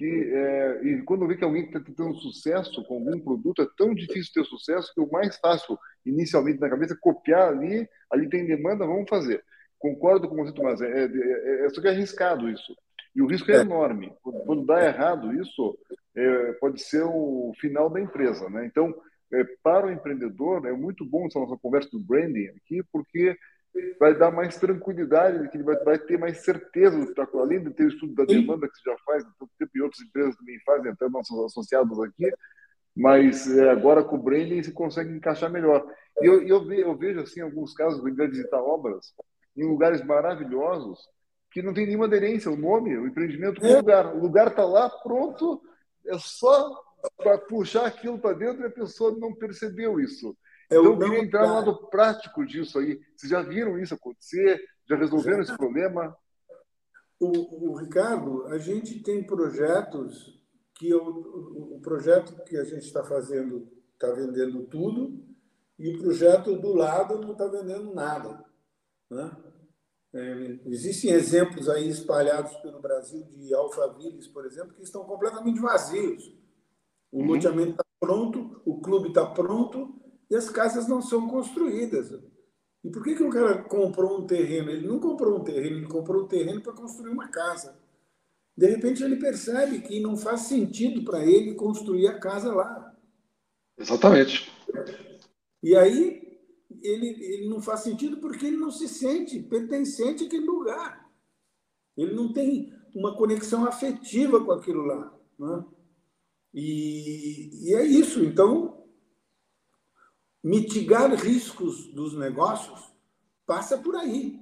Speaker 1: que é, e quando vê que alguém está tendo sucesso com algum produto, é tão difícil ter sucesso que o mais fácil inicialmente na cabeça é copiar ali, ali tem demanda, vamos fazer. Concordo com você, Tomás, é, é, é, é, só que é arriscado isso. E o risco é, é. enorme. Quando dá errado isso, é, pode ser o final da empresa. Né? Então, para o empreendedor, é muito bom essa nossa conversa do branding aqui, porque vai dar mais tranquilidade, que ele vai, vai ter mais certeza do que está além de ter o estudo da demanda que você já faz, tanto tempo e outras empresas também fazem, até nossos associados aqui, mas é, agora com o branding se consegue encaixar melhor. E eu, eu, eu vejo, assim, alguns casos, eu visitar obras em lugares maravilhosos, que não tem nenhuma aderência, o nome, o empreendimento com o lugar. O lugar está lá, pronto, é só para puxar aquilo para dentro e a pessoa não percebeu isso. Eu então, eu queria entrar no lado prático disso aí. Vocês já viram isso acontecer? Já resolveram esse problema?
Speaker 2: O, o Ricardo, a gente tem projetos que o, o projeto que a gente está fazendo está vendendo tudo e o projeto do lado não está vendendo nada. Né? É, existem exemplos aí espalhados pelo Brasil de alfavilles, por exemplo, que estão completamente vazios. O uhum. loteamento está pronto, o clube está pronto e as casas não são construídas. E por que, que o cara comprou um terreno? Ele não comprou um terreno, ele comprou um terreno para construir uma casa. De repente ele percebe que não faz sentido para ele construir a casa lá.
Speaker 3: Exatamente.
Speaker 2: E aí ele, ele não faz sentido porque ele não se sente pertencente àquele lugar. Ele não tem uma conexão afetiva com aquilo lá. Né? E, e é isso. Então, mitigar riscos dos negócios passa por aí.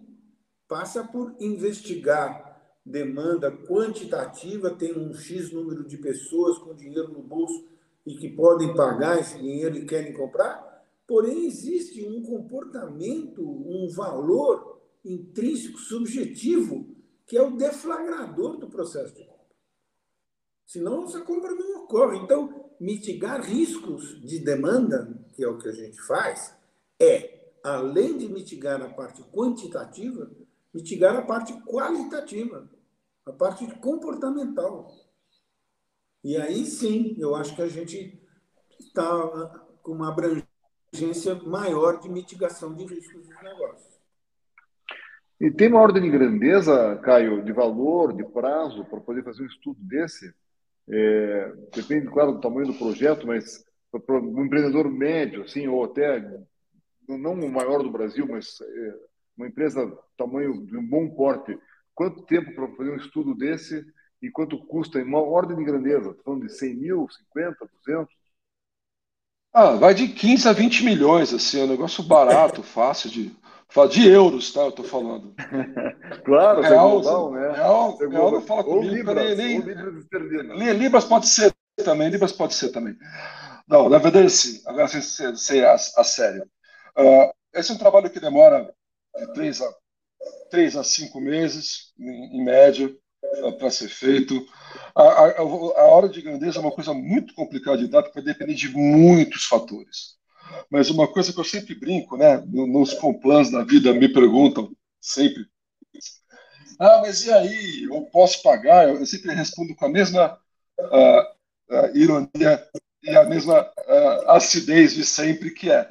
Speaker 2: Passa por investigar demanda quantitativa, tem um X número de pessoas com dinheiro no bolso e que podem pagar esse dinheiro e querem comprar, Porém, existe um comportamento, um valor intrínseco, subjetivo, que é o deflagrador do processo de compra. Senão, essa compra não ocorre. Então, mitigar riscos de demanda, que é o que a gente faz, é, além de mitigar a parte quantitativa, mitigar a parte qualitativa, a parte comportamental. E aí sim, eu acho que a gente está com uma abrangência maior de mitigação de riscos dos negócios.
Speaker 1: E tem uma ordem de grandeza, Caio, de valor, de prazo, para poder fazer um estudo desse? É, depende, claro, do tamanho do projeto, mas para um empreendedor médio, assim, ou até não o maior do Brasil, mas é, uma empresa tamanho de um bom porte, quanto tempo para fazer um estudo desse e quanto custa em uma ordem de grandeza? Estou falando de 100 mil, 50, 200?
Speaker 3: Ah, vai de 15 a 20 milhões, assim, é um negócio barato, [laughs] fácil de. De euros, tá? Eu tô falando. [laughs]
Speaker 1: claro, real, global, né?
Speaker 3: Real, real não fala comigo. Libras, nem, nem, libras pode ser também, Libras pode ser também. Não, na verdade, sim. Agora, sem ser, a, a sério. Uh, esse é um trabalho que demora de 3 a, 3 a 5 meses, em, em média, para ser feito. A, a, a, hora de grandeza é uma coisa muito complicada de dar, porque vai depender de muitos fatores. Mas uma coisa que eu sempre brinco, né, nos complans da vida me perguntam sempre: ah, mas e aí? Eu posso pagar? Eu sempre respondo com a mesma uh, uh, ironia e a mesma uh, acidez de sempre, que é: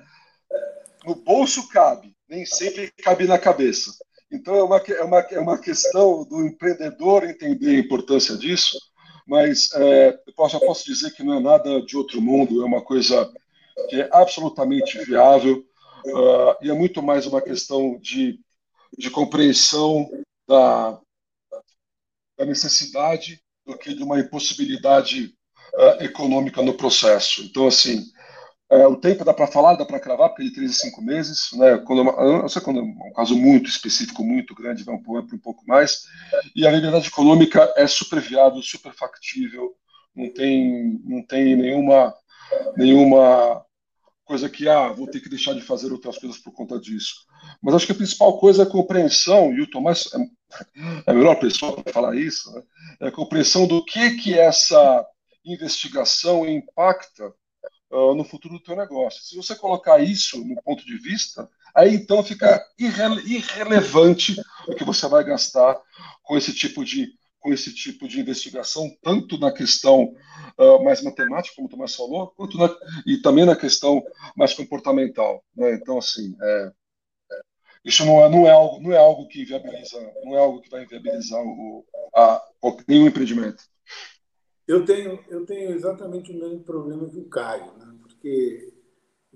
Speaker 3: no bolso cabe, nem sempre cabe na cabeça. Então, é uma, é uma, é uma questão do empreendedor entender a importância disso, mas é, eu já posso dizer que não é nada de outro mundo, é uma coisa que é absolutamente viável uh, e é muito mais uma questão de, de compreensão da, da necessidade do que de uma impossibilidade uh, econômica no processo. Então, assim, é, o tempo dá para falar, dá para cravar, porque é de 3 a 5 meses, né? Quando, não sei quando é um caso muito específico, muito grande, vai um, pouco, um pouco mais. E a liberdade econômica é super viável, super factível, não tem, não tem nenhuma, nenhuma coisa que, ah, vou ter que deixar de fazer outras coisas por conta disso. Mas acho que a principal coisa é a compreensão, e o Tomás é, é a melhor pessoa para falar isso, né? é a compreensão do que, que essa investigação impacta uh, no futuro do teu negócio. Se você colocar isso no ponto de vista, aí então fica irre irrelevante o que você vai gastar com esse tipo de com esse tipo de investigação, tanto na questão uh, mais matemática, como o Tomás falou, quanto na, e também na questão mais comportamental. Né? Então, assim, é, é, isso não é, não, é algo, não é algo que viabiliza, não é algo que vai inviabilizar o, a, nenhum empreendimento.
Speaker 2: Eu tenho, eu tenho exatamente o mesmo problema que o Caio, né? porque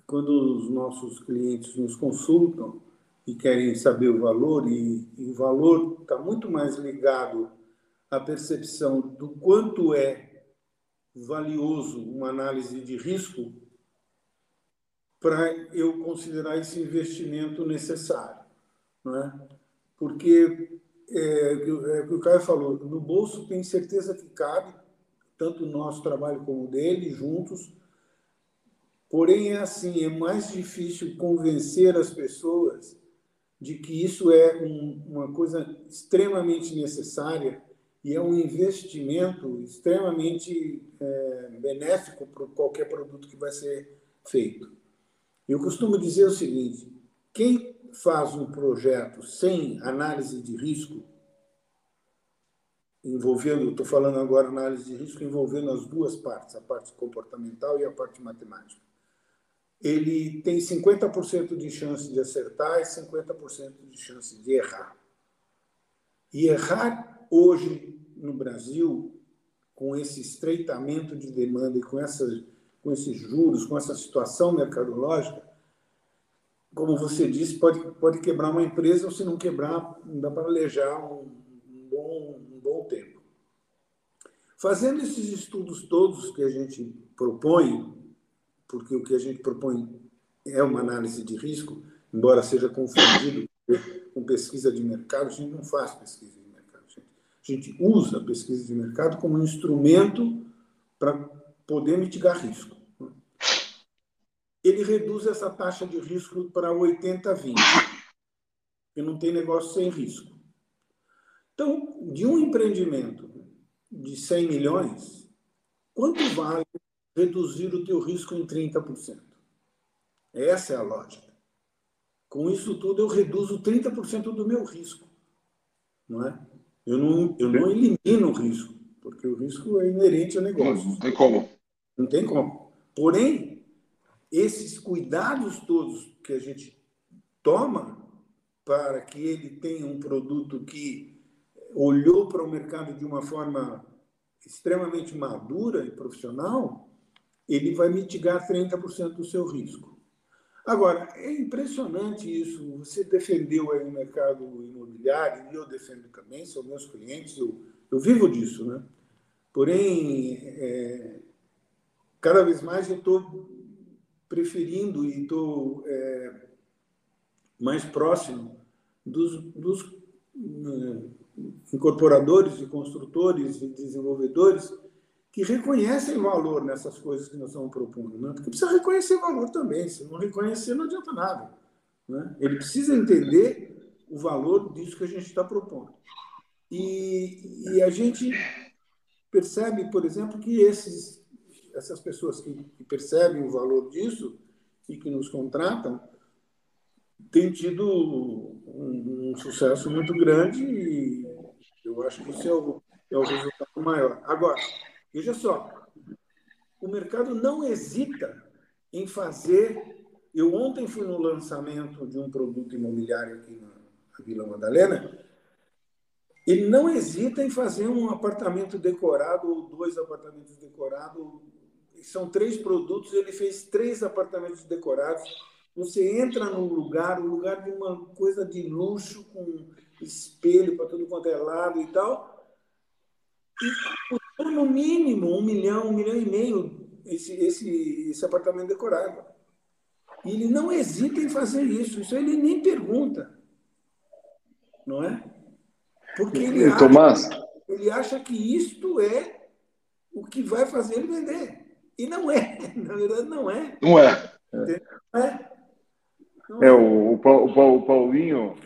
Speaker 2: quando os nossos clientes nos consultam e querem saber o valor, e, e o valor está muito mais ligado à percepção do quanto é valioso uma análise de risco para eu considerar esse investimento necessário. É? Porque, é, é, o que o Caio falou, no bolso tem certeza que cabe, tanto o nosso trabalho como o dele, juntos. Porém, é assim, é mais difícil convencer as pessoas de que isso é um, uma coisa extremamente necessária e é um investimento extremamente é, benéfico para qualquer produto que vai ser feito. Eu costumo dizer o seguinte: quem faz um projeto sem análise de risco envolvendo, estou falando agora análise de risco envolvendo as duas partes, a parte comportamental e a parte matemática. Ele tem 50% de chance de acertar e 50% de chance de errar. E errar hoje no Brasil, com esse estreitamento de demanda e com, essas, com esses juros, com essa situação mercadológica, como você disse, pode, pode quebrar uma empresa ou se não quebrar, não dá para alejar um, um bom bom tempo. Fazendo esses estudos todos que a gente propõe, porque o que a gente propõe é uma análise de risco, embora seja confundido com pesquisa de mercado, a gente não faz pesquisa de mercado. A gente usa a pesquisa de mercado como um instrumento para poder mitigar risco. Ele reduz essa taxa de risco para 80-20, porque não tem negócio sem risco. Então, de um empreendimento de 100 milhões, quanto vale reduzir o teu risco em 30%? Essa é a lógica. Com isso tudo, eu reduzo 30% do meu risco. Não é? Eu não, eu não elimino o risco, porque o risco é inerente ao negócio.
Speaker 3: Não tem como.
Speaker 2: Não tem como. Porém, esses cuidados todos que a gente toma para que ele tenha um produto que olhou para o mercado de uma forma extremamente madura e profissional, ele vai mitigar 30% do seu risco. Agora, é impressionante isso. Você defendeu aí o mercado imobiliário, e eu defendo também, são meus clientes, eu, eu vivo disso, né? Porém, é, cada vez mais eu estou preferindo e estou é, mais próximo dos, dos incorporadores e construtores e desenvolvedores que reconhecem valor nessas coisas que nós estamos propondo. Né? Porque precisa reconhecer valor também. Se não reconhecer, não adianta nada. Né? Ele precisa entender o valor disso que a gente está propondo. E, e a gente percebe, por exemplo, que esses, essas pessoas que, que percebem o valor disso e que nos contratam têm tido um, um sucesso muito grande eu acho que isso é o, é o resultado maior. Agora, veja só, o mercado não hesita em fazer Eu ontem fui no lançamento de um produto imobiliário aqui na Vila Madalena. Ele não hesita em fazer um apartamento decorado ou dois apartamentos decorados. São três produtos, ele fez três apartamentos decorados. Você entra num lugar, um lugar de uma coisa de luxo, com espelho para tudo quanto é lado e tal. E no mínimo um milhão, um milhão e meio esse, esse, esse apartamento decorado. E ele não hesita em fazer isso. Isso ele nem pergunta. Não é? Porque ele, acha, Tomás... ele acha que isto é o que vai fazer ele vender. E não é. [laughs] Na verdade, não é.
Speaker 3: Não é.
Speaker 1: Não é. Não é, o, o, o Paulinho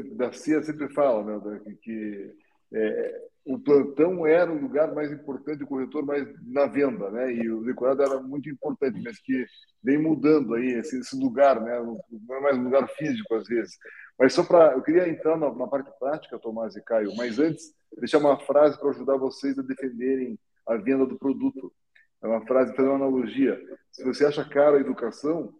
Speaker 1: da CIA sempre fala né, que é, o plantão era o lugar mais importante, o corretor mais na venda, né? E o decorado era muito importante, mas que vem mudando aí esse, esse lugar, né? Não é mais um lugar físico às vezes. Mas só para, eu queria entrar na, na, parte prática, Tomás e Caio, mas antes deixar uma frase para ajudar vocês a defenderem a venda do produto. É uma frase fazer uma analogia. Se você acha caro a educação,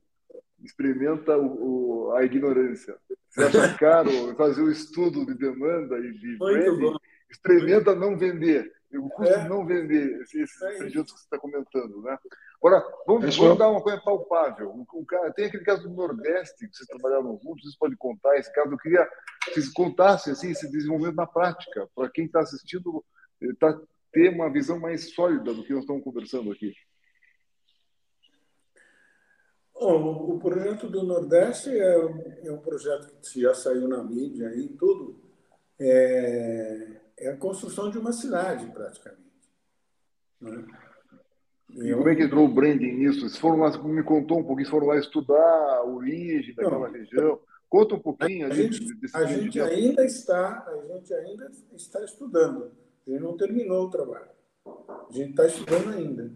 Speaker 1: experimenta o, o, a ignorância. Se acha caro fazer o estudo de demanda e de branding, experimenta não vender. O custo é. de não vender esses é produtos que você está comentando, né? Agora, vamos, vamos dar uma coisa palpável. O, cara, tem aquele caso do Nordeste, que vocês trabalharam juntos, vocês podem contar esse caso. Eu queria que vocês contassem assim, esse desenvolvimento na prática, para quem está assistindo tá, ter uma visão mais sólida do que nós estamos conversando aqui.
Speaker 2: Bom, o projeto do Nordeste é, é um projeto que já saiu na mídia e tudo. É, é a construção de uma cidade, praticamente. Né?
Speaker 1: E como é que entrou o branding nisso? Vocês foram lá, me contou um pouquinho, foram lá estudar a origem daquela Não, região. Conta um pouquinho.
Speaker 2: A, gente, desse a gente ainda está, a gente ainda está estudando. A gente não terminou o trabalho. A gente está estudando ainda.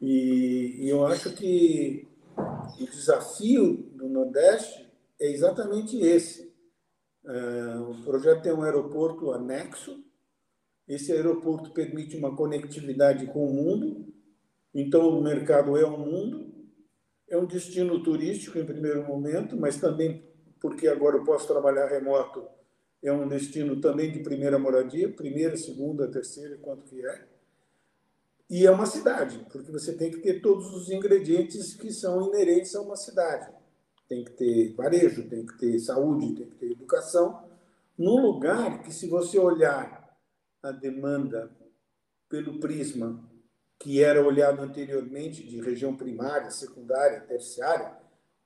Speaker 2: E, e eu acho que o desafio do Nordeste é exatamente esse Uh, o projeto tem um aeroporto anexo. Esse aeroporto permite uma conectividade com o mundo. Então, o mercado é o mundo. É um destino turístico em primeiro momento, mas também porque agora eu posso trabalhar remoto. É um destino também de primeira moradia, primeira, segunda, terceira, quanto que é. E é uma cidade, porque você tem que ter todos os ingredientes que são inerentes a uma cidade tem que ter varejo, tem que ter saúde, tem que ter educação, num lugar que, se você olhar a demanda pelo prisma que era olhado anteriormente de região primária, secundária, terciária,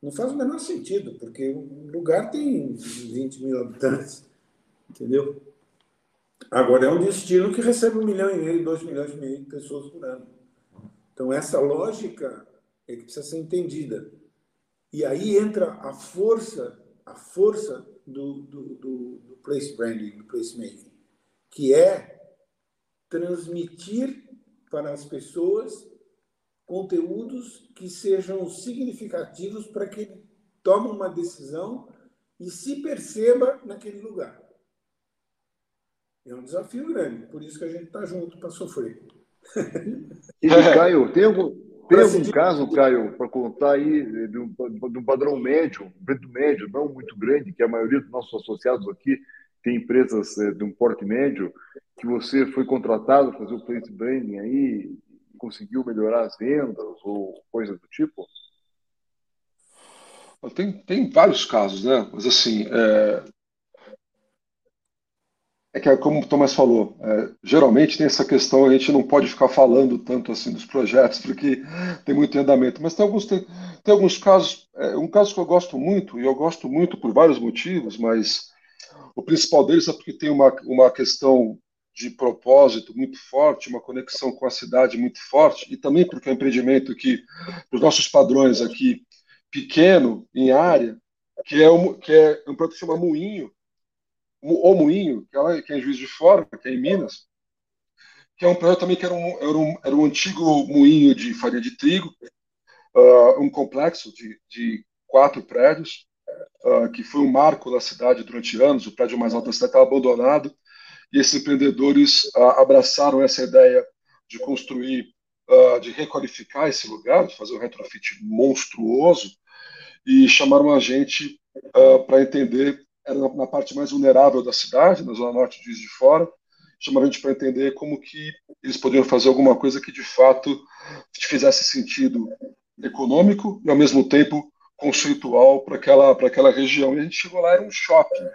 Speaker 2: não faz o menor sentido, porque o lugar tem 20 mil habitantes, entendeu? Agora, é um destino que recebe um milhão e meio, dois milhões e meio de pessoas por ano. Então, essa lógica é que precisa ser entendida. E aí entra a força, a força do, do, do, do place branding, do placemaking, que é transmitir para as pessoas conteúdos que sejam significativos para que ele tome uma decisão e se perceba naquele lugar. É um desafio grande, por isso que a gente está junto para sofrer. [laughs]
Speaker 1: E, Caio, tem algum, tem algum caso, Caio, para contar aí de um, de um, padrão médio, um preço médio, não muito grande, que a maioria dos nossos associados aqui tem empresas eh, de um porte médio, que você foi contratado para fazer o place branding aí, conseguiu melhorar as vendas ou coisa do tipo?
Speaker 3: Tem, tem vários casos, né? Mas assim, é, é que, como o Tomás falou, é, geralmente tem essa questão, a gente não pode ficar falando tanto assim dos projetos, porque tem muito andamento, mas tem alguns, tem, tem alguns casos, é, um caso que eu gosto muito, e eu gosto muito por vários motivos, mas o principal deles é porque tem uma, uma questão de propósito muito forte, uma conexão com a cidade muito forte, e também porque é um empreendimento que, os nossos padrões aqui, pequeno, em área, que é um, que é um produto que chama Moinho, o Moinho, que é, que é Juiz de Fora, que é em Minas, que é um projeto também que era um, era um, era um antigo moinho de farinha de trigo, uh, um complexo de, de quatro prédios, uh, que foi um marco da cidade durante anos. O prédio mais alto da cidade estava abandonado, e esses empreendedores uh, abraçaram essa ideia de construir de requalificar esse lugar, de fazer um retrofit monstruoso, e chamaram a gente para entender, era na, parte mais vulnerável da cidade, na zona norte de Juiz de Fora, chamaram a gente para entender como que eles poderiam fazer alguma coisa que de fato fizesse sentido econômico e ao mesmo tempo conceitual para aquela para aquela região. E a gente chegou lá era um shopping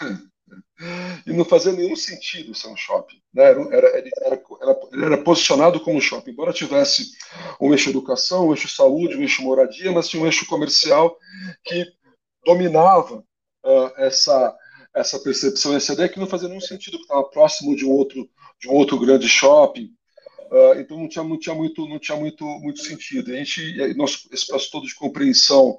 Speaker 3: [laughs] e não fazia nenhum sentido ser um shopping. Né? Era, era, era, ele, era, posicionado como um shopping, embora tivesse um eixo educação, um eixo saúde, um eixo moradia, mas tinha um eixo comercial que dominava uh, essa, essa percepção, essa ideia que não fazia nenhum sentido, que estava próximo de um outro, de um outro grande shopping. Uh, então não tinha, não tinha, muito, não tinha muito, muito sentido. A gente, nosso, processo todo de compreensão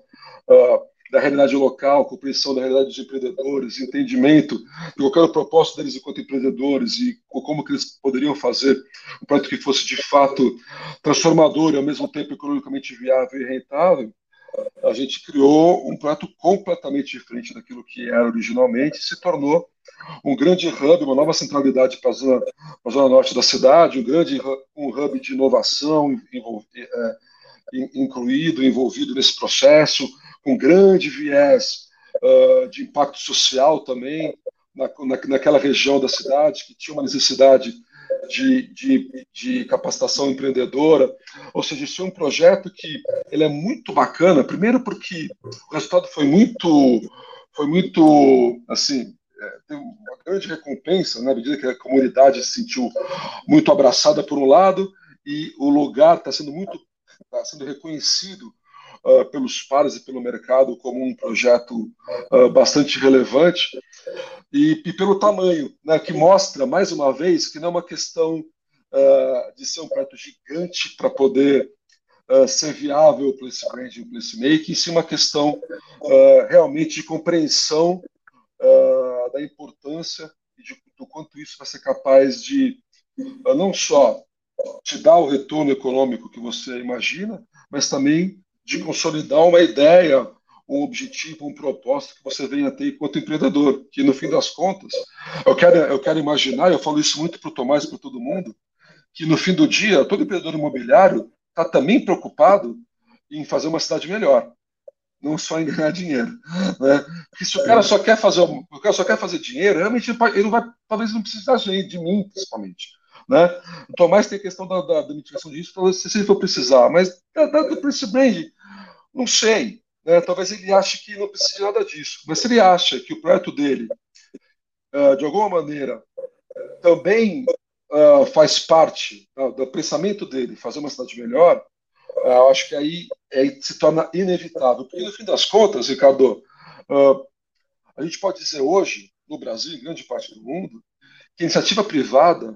Speaker 3: uh, da realidade local, compreensão da realidade dos empreendedores, entendimento de qual era o propósito deles enquanto empreendedores e como que eles poderiam fazer um projeto que fosse de fato transformador e ao mesmo tempo economicamente viável e rentável, a gente criou um projeto completamente diferente daquilo que era originalmente se tornou um grande hub, uma nova centralidade para a zona, zona norte da cidade, um grande hub, um hub de inovação é, incluído, envolvido nesse processo, com grande viés uh, de impacto social também, na, na, naquela região da cidade, que tinha uma necessidade de, de, de, capacitação empreendedora, ou seja, isso é um projeto que ele é muito bacana, primeiro porque o resultado foi muito, foi muito, assim, é, tem uma grande recompensa, né, na medida que a comunidade se sentiu muito abraçada por um lado, e o lugar está sendo muito, está sendo reconhecido uh, pelos pares e pelo mercado como um projeto uh, bastante relevante. E, e, pelo tamanho, né, que mostra, mais uma vez, que não é uma questão uh, de ser um projeto gigante para poder ser viável o place branding e place making, sim uma questão realmente de compreensão da importância e de, do quanto isso vai ser capaz de não só te dar o retorno econômico que você imagina, mas também de consolidar uma ideia, um objetivo, um propósito que você venha a ter enquanto empreendedor. Que no fim das contas, eu quero, eu quero imaginar, eu falo isso muito para o Tomás e para todo mundo, que no fim do dia, todo empreendedor imobiliário está também preocupado em fazer uma cidade melhor, não só em ganhar [laughs] dinheiro. Né? Porque se o cara só quer fazer, o cara só quer fazer dinheiro, realmente ele não vai, talvez não gente, de mim, principalmente. Né? O Tomás tem a questão da, da, da mitigação de risco, se ele for precisar, mas da, da, do Prince Brand, não sei. Né? Talvez ele ache que não precisa de nada disso. Mas se ele acha que o projeto dele, uh, de alguma maneira, também uh, faz parte do pensamento dele, fazer uma cidade melhor, eu acho que aí, aí, se torna inevitável. Porque, no fim das contas, Ricardo, a gente pode dizer hoje, no Brasil, em grande parte do mundo, que a iniciativa privada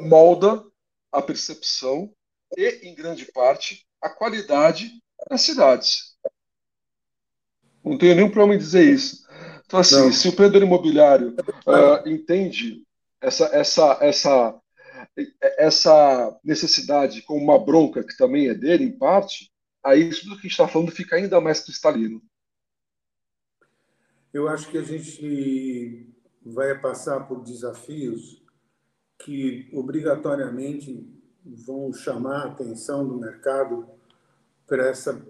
Speaker 3: molda a percepção e, em grande parte, a qualidade nas cidades. Não tenho nenhum problema em dizer isso. Então, assim, Não. se o empreendedor imobiliário uh, entende essa, essa, essa, essa necessidade como uma bronca que também é dele, em parte, aí tudo que a gente está falando fica ainda mais cristalino.
Speaker 2: Eu acho que a gente vai passar por desafios que obrigatoriamente vão chamar a atenção do mercado para essa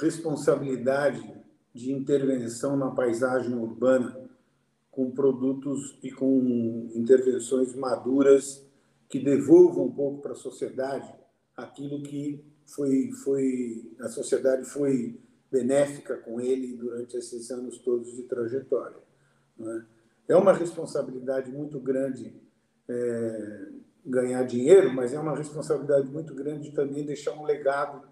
Speaker 2: responsabilidade de intervenção na paisagem urbana com produtos e com intervenções maduras que devolvam um pouco para a sociedade aquilo que foi foi a sociedade foi benéfica com ele durante esses anos todos de trajetória. É? é? uma responsabilidade muito grande é, ganhar dinheiro, mas é uma responsabilidade muito grande também deixar um legado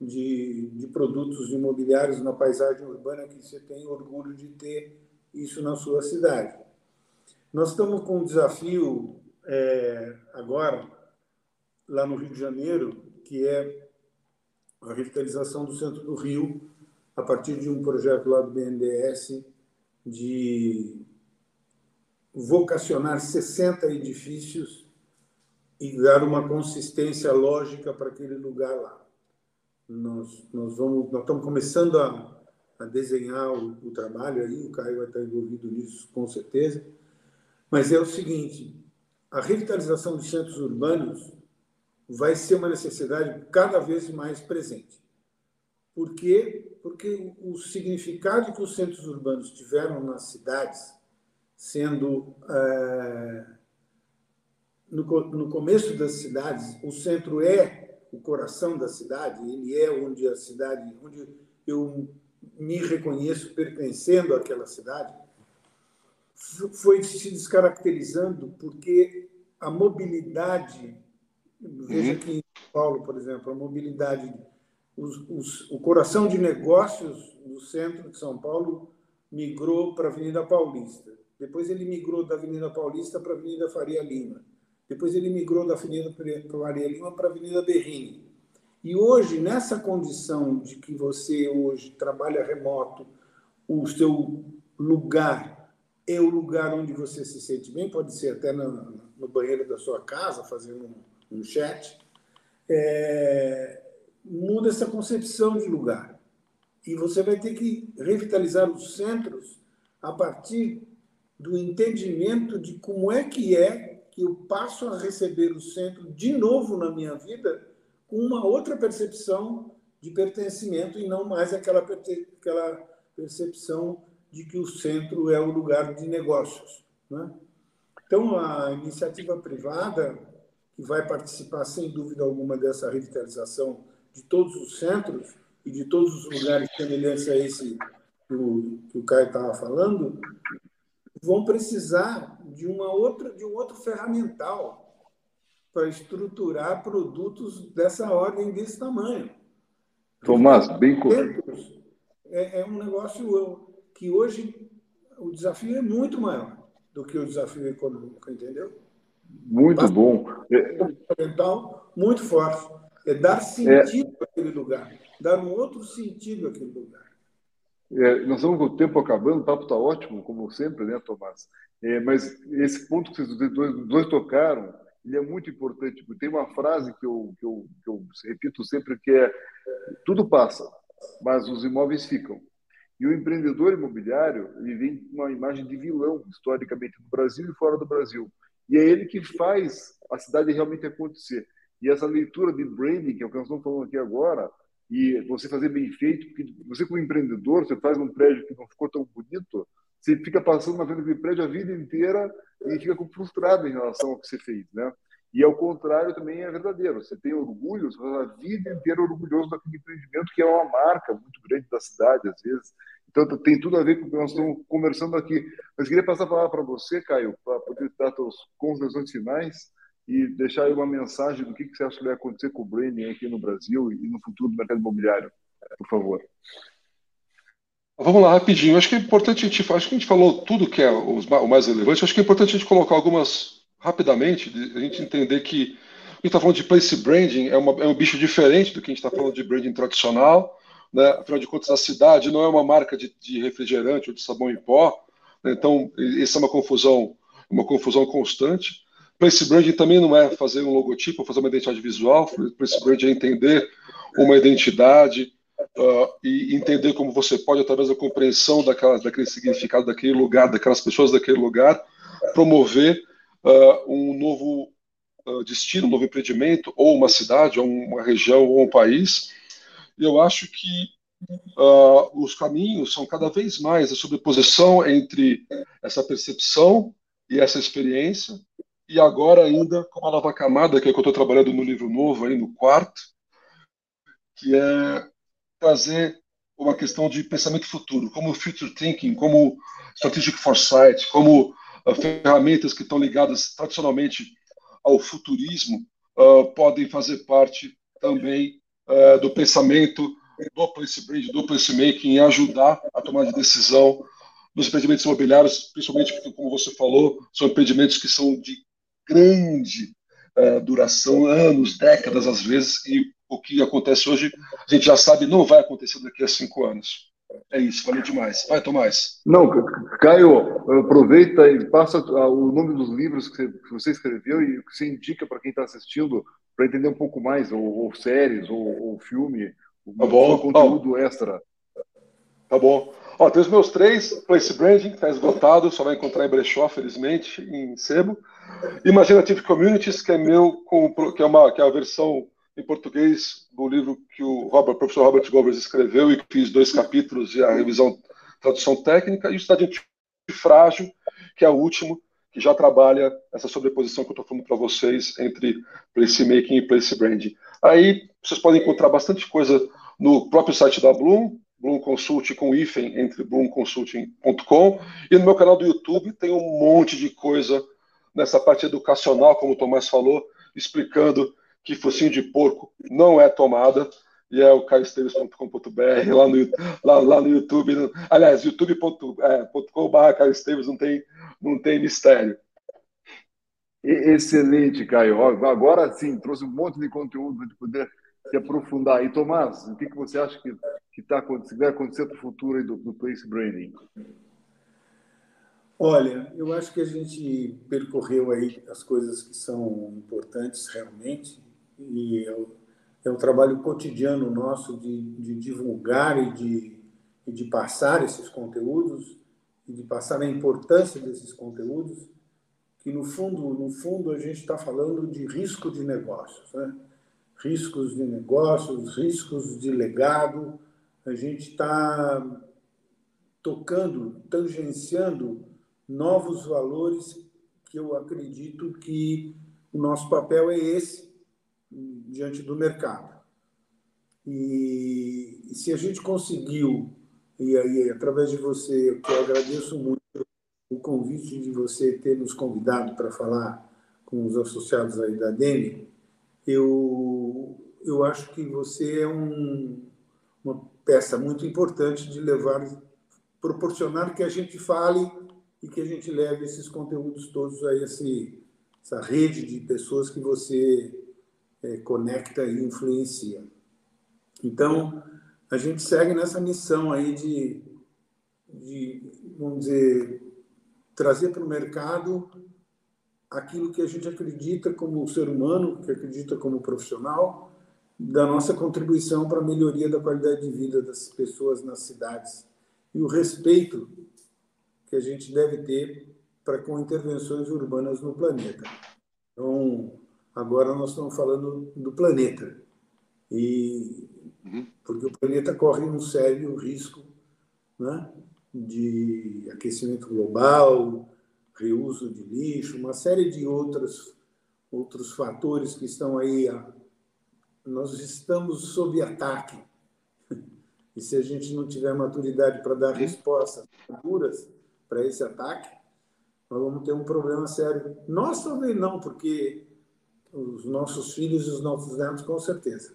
Speaker 2: de, de produtos imobiliários na paisagem urbana que você tem orgulho de ter isso na sua cidade. Nós estamos com um desafio é, agora, lá no Rio de Janeiro, que é a revitalização do centro do Rio, a partir de um projeto lá do BNDES de vocacionar 60 edifícios e dar uma consistência lógica para aquele lugar lá. Nós, nós, vamos, nós estamos começando a, a desenhar o, o, trabalho aí, o Caio vai estar envolvido nisso com certeza, mas é o seguinte, a revitalização dos centros urbanos vai ser uma necessidade cada vez mais presente. Por quê? Porque o significado que os centros urbanos tiveram nas cidades, sendo é, no, no começo das cidades, o centro é o coração da cidade, ele é onde a cidade, onde eu me reconheço pertencendo àquela cidade, foi se descaracterizando porque a mobilidade, veja uhum. aqui em São Paulo, por exemplo, a mobilidade, os, os, o coração de negócios do centro de São Paulo migrou para a Avenida Paulista. Depois ele migrou da Avenida Paulista para a Avenida Faria Lima. Depois ele migrou da Avenida Faria Lima para a Avenida Berrini. E hoje, nessa condição de que você hoje trabalha remoto, o seu lugar é o lugar onde você se sente bem, pode ser até no, no banheiro da sua casa, fazendo um, um chat, é, muda essa concepção de lugar. E você vai ter que revitalizar os centros a partir do entendimento de como é que é que eu passo a receber o centro de novo na minha vida com uma outra percepção de pertencimento e não mais aquela, aquela percepção de que o centro é o lugar de negócios. Né? Então, a iniciativa privada, que vai participar, sem dúvida alguma, dessa revitalização de todos os centros e de todos os lugares semelhantes a esse que o, que o Caio estava falando, vão precisar de uma outra de um outro ferramental para estruturar produtos dessa ordem, desse tamanho.
Speaker 1: Tomás, bem
Speaker 2: é, é um negócio que hoje o desafio é muito maior do que o desafio econômico, entendeu?
Speaker 1: Muito Basta bom.
Speaker 2: É fundamental, muito forte. É dar sentido é... àquele lugar, dar um outro sentido àquele lugar.
Speaker 1: É, nós estamos com o tempo acabando, o papo está ótimo, como sempre, né, Tomás? É, mas esse ponto que vocês dois, dois tocaram, ele é muito importante. Tem uma frase que eu, que, eu, que eu repito sempre que é tudo passa, mas os imóveis ficam. E o empreendedor imobiliário ele vem uma imagem de vilão, historicamente, no Brasil e fora do Brasil. E é ele que faz a cidade realmente acontecer. E essa leitura de branding, que é o que nós estamos falando aqui agora, e você fazer bem feito, porque você como empreendedor, você faz um prédio que não ficou tão bonito, você fica passando na frente daquele prédio a vida inteira e fica frustrado em relação ao que você fez, né? E ao contrário também é verdadeiro. Você tem orgulho, você faz a vida inteira orgulhoso daquele empreendimento que é uma marca muito grande da cidade, às vezes. Então tem tudo a ver com o que nós estamos conversando aqui. Mas queria passar a palavra para você, Caio, para poder dar suas conclusões finais e deixar aí uma mensagem do que, você acha que vai acontecer com o branding aqui no Brasil e no futuro do mercado imobiliário, por favor.
Speaker 3: Vamos lá, rapidinho. Acho que é importante a gente, acho que a gente falou tudo que é o mais relevante. Acho que é importante a gente colocar algumas rapidamente, a gente entender que a gente está falando de place branding é, uma, é, um bicho diferente do que a gente está falando de branding tradicional. Né? Afinal de contas, a cidade não é uma marca de, de refrigerante ou de sabão em pó. Né? Então, isso é uma confusão, uma confusão constante. Place branding também não é fazer um logotipo, fazer uma identidade visual. Place branding é entender uma identidade, uh, e entender como você pode, através da compreensão daquela, daquele significado daquele lugar, daquelas pessoas daquele lugar, promover uh, um novo uh, destino, um novo empreendimento, ou uma cidade, ou uma região, ou um país. E eu acho que os caminhos são cada vez mais a sobreposição entre essa percepção e essa experiência, e agora ainda com uma nova camada, que é que eu estou trabalhando no livro novo, aí no quarto, que é trazer uma questão de pensamento futuro, como future thinking, como strategic foresight, como uh, ferramentas que estão ligadas tradicionalmente ao futurismo uh, podem fazer parte também uh, do pensamento do place do place making e ajudar a tomar de decisão nos empreendimentos imobiliários, principalmente porque, como você falou, são empreendimentos que são de grande duração, anos, décadas às vezes, e o que acontece hoje, a gente já sabe, não vai acontecer daqui a cinco anos. É isso, valeu demais. Vai, Tomás.
Speaker 1: Não, Caio, aproveita e passa o nome dos livros que você escreveu e o que você indica para quem está assistindo, para entender um pouco mais, ou, ou séries, ou, ou filme,
Speaker 3: tá bom.
Speaker 1: conteúdo oh. extra.
Speaker 3: Tá bom. Ó, tem os meus três, Place Branding, que está esgotado, só vai encontrar em brechó, felizmente, em sebo. Imaginative Communities, que é meu, que é, uma, que é a versão em português do livro que o Robert, professor Robert Govers escreveu e que fiz dois capítulos e a revisão, tradução técnica, e o Cidade Frágil, que é o último, que já trabalha essa sobreposição que eu estou falando para vocês entre placemaking e place branding. Aí vocês podem encontrar bastante coisa no próprio site da Bloom, Bloom Consult com hífen entre bloomconsulting.com e no meu canal do YouTube tem um monte de coisa nessa parte educacional, como o Tomás falou, explicando que focinho de porco não é tomada, e é o caioesteves.com.br lá no, lá, lá no YouTube. No, aliás, youtube.com.br é, Caio Esteves não tem, não tem mistério.
Speaker 1: Excelente, Caio. Agora sim, trouxe um monte de conteúdo para poder se aprofundar. E Tomás, o que, que você acha que, que, tá, que vai acontecer para o futuro do, do Place Branding?
Speaker 2: Olha, eu acho que a gente percorreu aí as coisas que são importantes realmente e eu, é um trabalho cotidiano nosso de, de divulgar e de, e de passar esses conteúdos e de passar a importância desses conteúdos, que no fundo, no fundo a gente está falando de risco de negócios, né? riscos de negócios, riscos de legado. A gente está tocando, tangenciando novos valores que eu acredito que o nosso papel é esse diante do mercado. E, e se a gente conseguiu, e aí através de você, que eu agradeço muito o convite de você ter nos convidado para falar com os associados aí da DEME, eu, eu acho que você é um, uma peça muito importante de levar, proporcionar que a gente fale e que a gente leve esses conteúdos todos a esse, essa rede de pessoas que você é, conecta e influencia. Então, a gente segue nessa missão aí de, de vamos dizer, trazer para o mercado aquilo que a gente acredita como ser humano, que acredita como profissional, da nossa contribuição para a melhoria da qualidade de vida das pessoas nas cidades e o respeito que a gente deve ter para com intervenções urbanas no planeta. Então, Agora nós estamos falando do planeta. E uhum. porque o planeta corre um sério risco né, de aquecimento global, reuso de lixo, uma série de outros outros fatores que estão aí. Nós estamos sob ataque. E se a gente não tiver maturidade para dar respostas seguras para esse ataque, nós vamos ter um problema sério. Nós também não, porque os nossos filhos e os nossos netos, com certeza.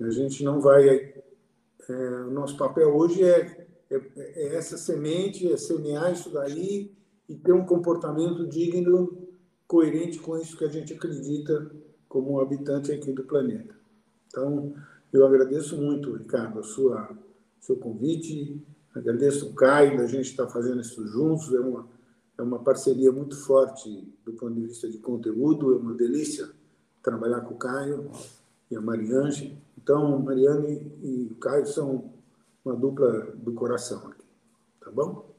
Speaker 2: A gente não vai. É, o nosso papel hoje é, é, é, essa semente, é semear isso daí e ter um comportamento digno, coerente com isso que a gente acredita como habitante aqui do planeta. Então, eu agradeço muito, Ricardo, a sua seu convite, agradeço o Caio da gente estar fazendo isso juntos, é uma é uma parceria muito forte do ponto de vista de conteúdo, é uma delícia trabalhar com o Caio e a Mariange. Então, Mariane e o Caio são uma dupla do coração aqui, tá bom?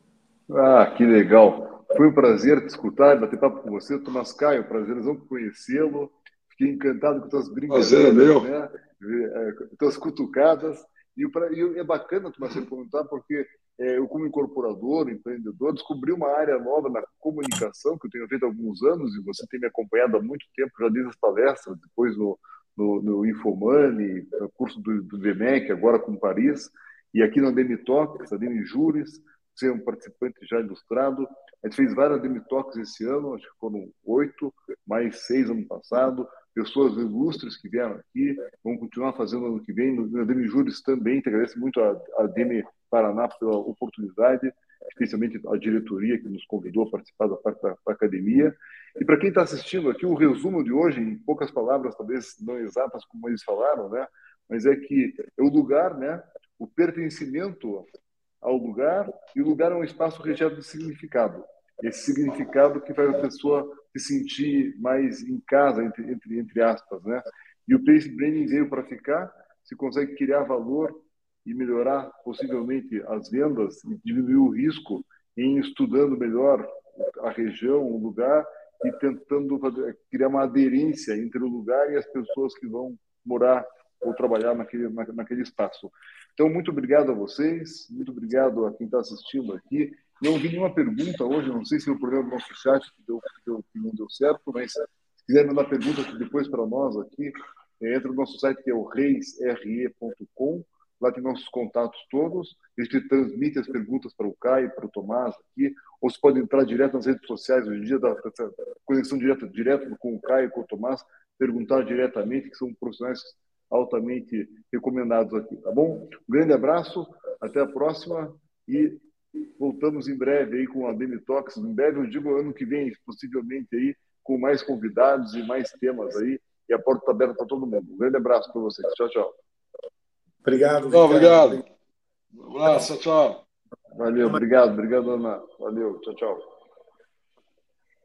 Speaker 1: Ah, que legal. Foi um prazer te escutar bater papo com você, Tomás Caio. Prazerzão conhecê-lo. Fiquei encantado com tuas brincadeiras, prazer é né? É, tuas cutucadas. E, é bacana, Tomás, você perguntar, porque é, eu, como incorporador, empreendedor, descobri uma área nova na comunicação, que eu tenho feito há alguns anos, e você tem me acompanhado há muito tempo, já desde as palestras, depois no, no, no Infomani, no curso do, do DMEC, agora com Paris, e aqui na Demitox, a Demijures, você é um participante já ilustrado. A gente fez várias Demitox esse ano, acho que foram oito, mais seis ano passado. Pessoas ilustres que vieram aqui, vão continuar fazendo ano que vem. No Demijures também, te agradeço muito a, a Demi Paraná pela oportunidade, especialmente a diretoria que nos convidou a participar da parte da, da academia. E para quem está assistindo aqui, o resumo de hoje, em poucas palavras, talvez não exatas como eles falaram, né? mas é que é o lugar, né? o pertencimento ao lugar, e o lugar é um espaço recheado de significado. Esse significado que faz a pessoa se sentir mais em casa, entre, entre, entre aspas. Né? E o Place Branding veio para ficar, se consegue criar valor e melhorar possivelmente as vendas e diminuir o risco em estudando melhor a região, o lugar e tentando fazer, criar uma aderência entre o lugar e as pessoas que vão morar ou trabalhar naquele, naquele espaço. Então, muito obrigado a vocês, muito obrigado a quem está assistindo aqui. Não vi nenhuma pergunta hoje, não sei se o problema do nosso chat que, deu, que, deu, que não deu certo, mas se quiser mandar pergunta depois para nós aqui, entra no nosso site que é o reisre.com lá tem nossos contatos todos, a gente transmite as perguntas para o Caio, para o Tomás aqui, ou você pode entrar direto nas redes sociais, hoje em dia, da, conexão direta, direto com o Caio, com o Tomás, perguntar diretamente, que são profissionais altamente recomendados aqui, tá bom? Um grande abraço, até a próxima e voltamos em breve aí com a Demitox, em breve eu digo ano que vem, possivelmente aí, com mais convidados e mais temas aí, e a porta está aberta para todo mundo. Um grande abraço para vocês. Tchau, tchau.
Speaker 2: Obrigado.
Speaker 3: Não, obrigado. Um abraço, tchau.
Speaker 1: Valeu, obrigado, obrigado, Ana. Valeu, tchau, tchau.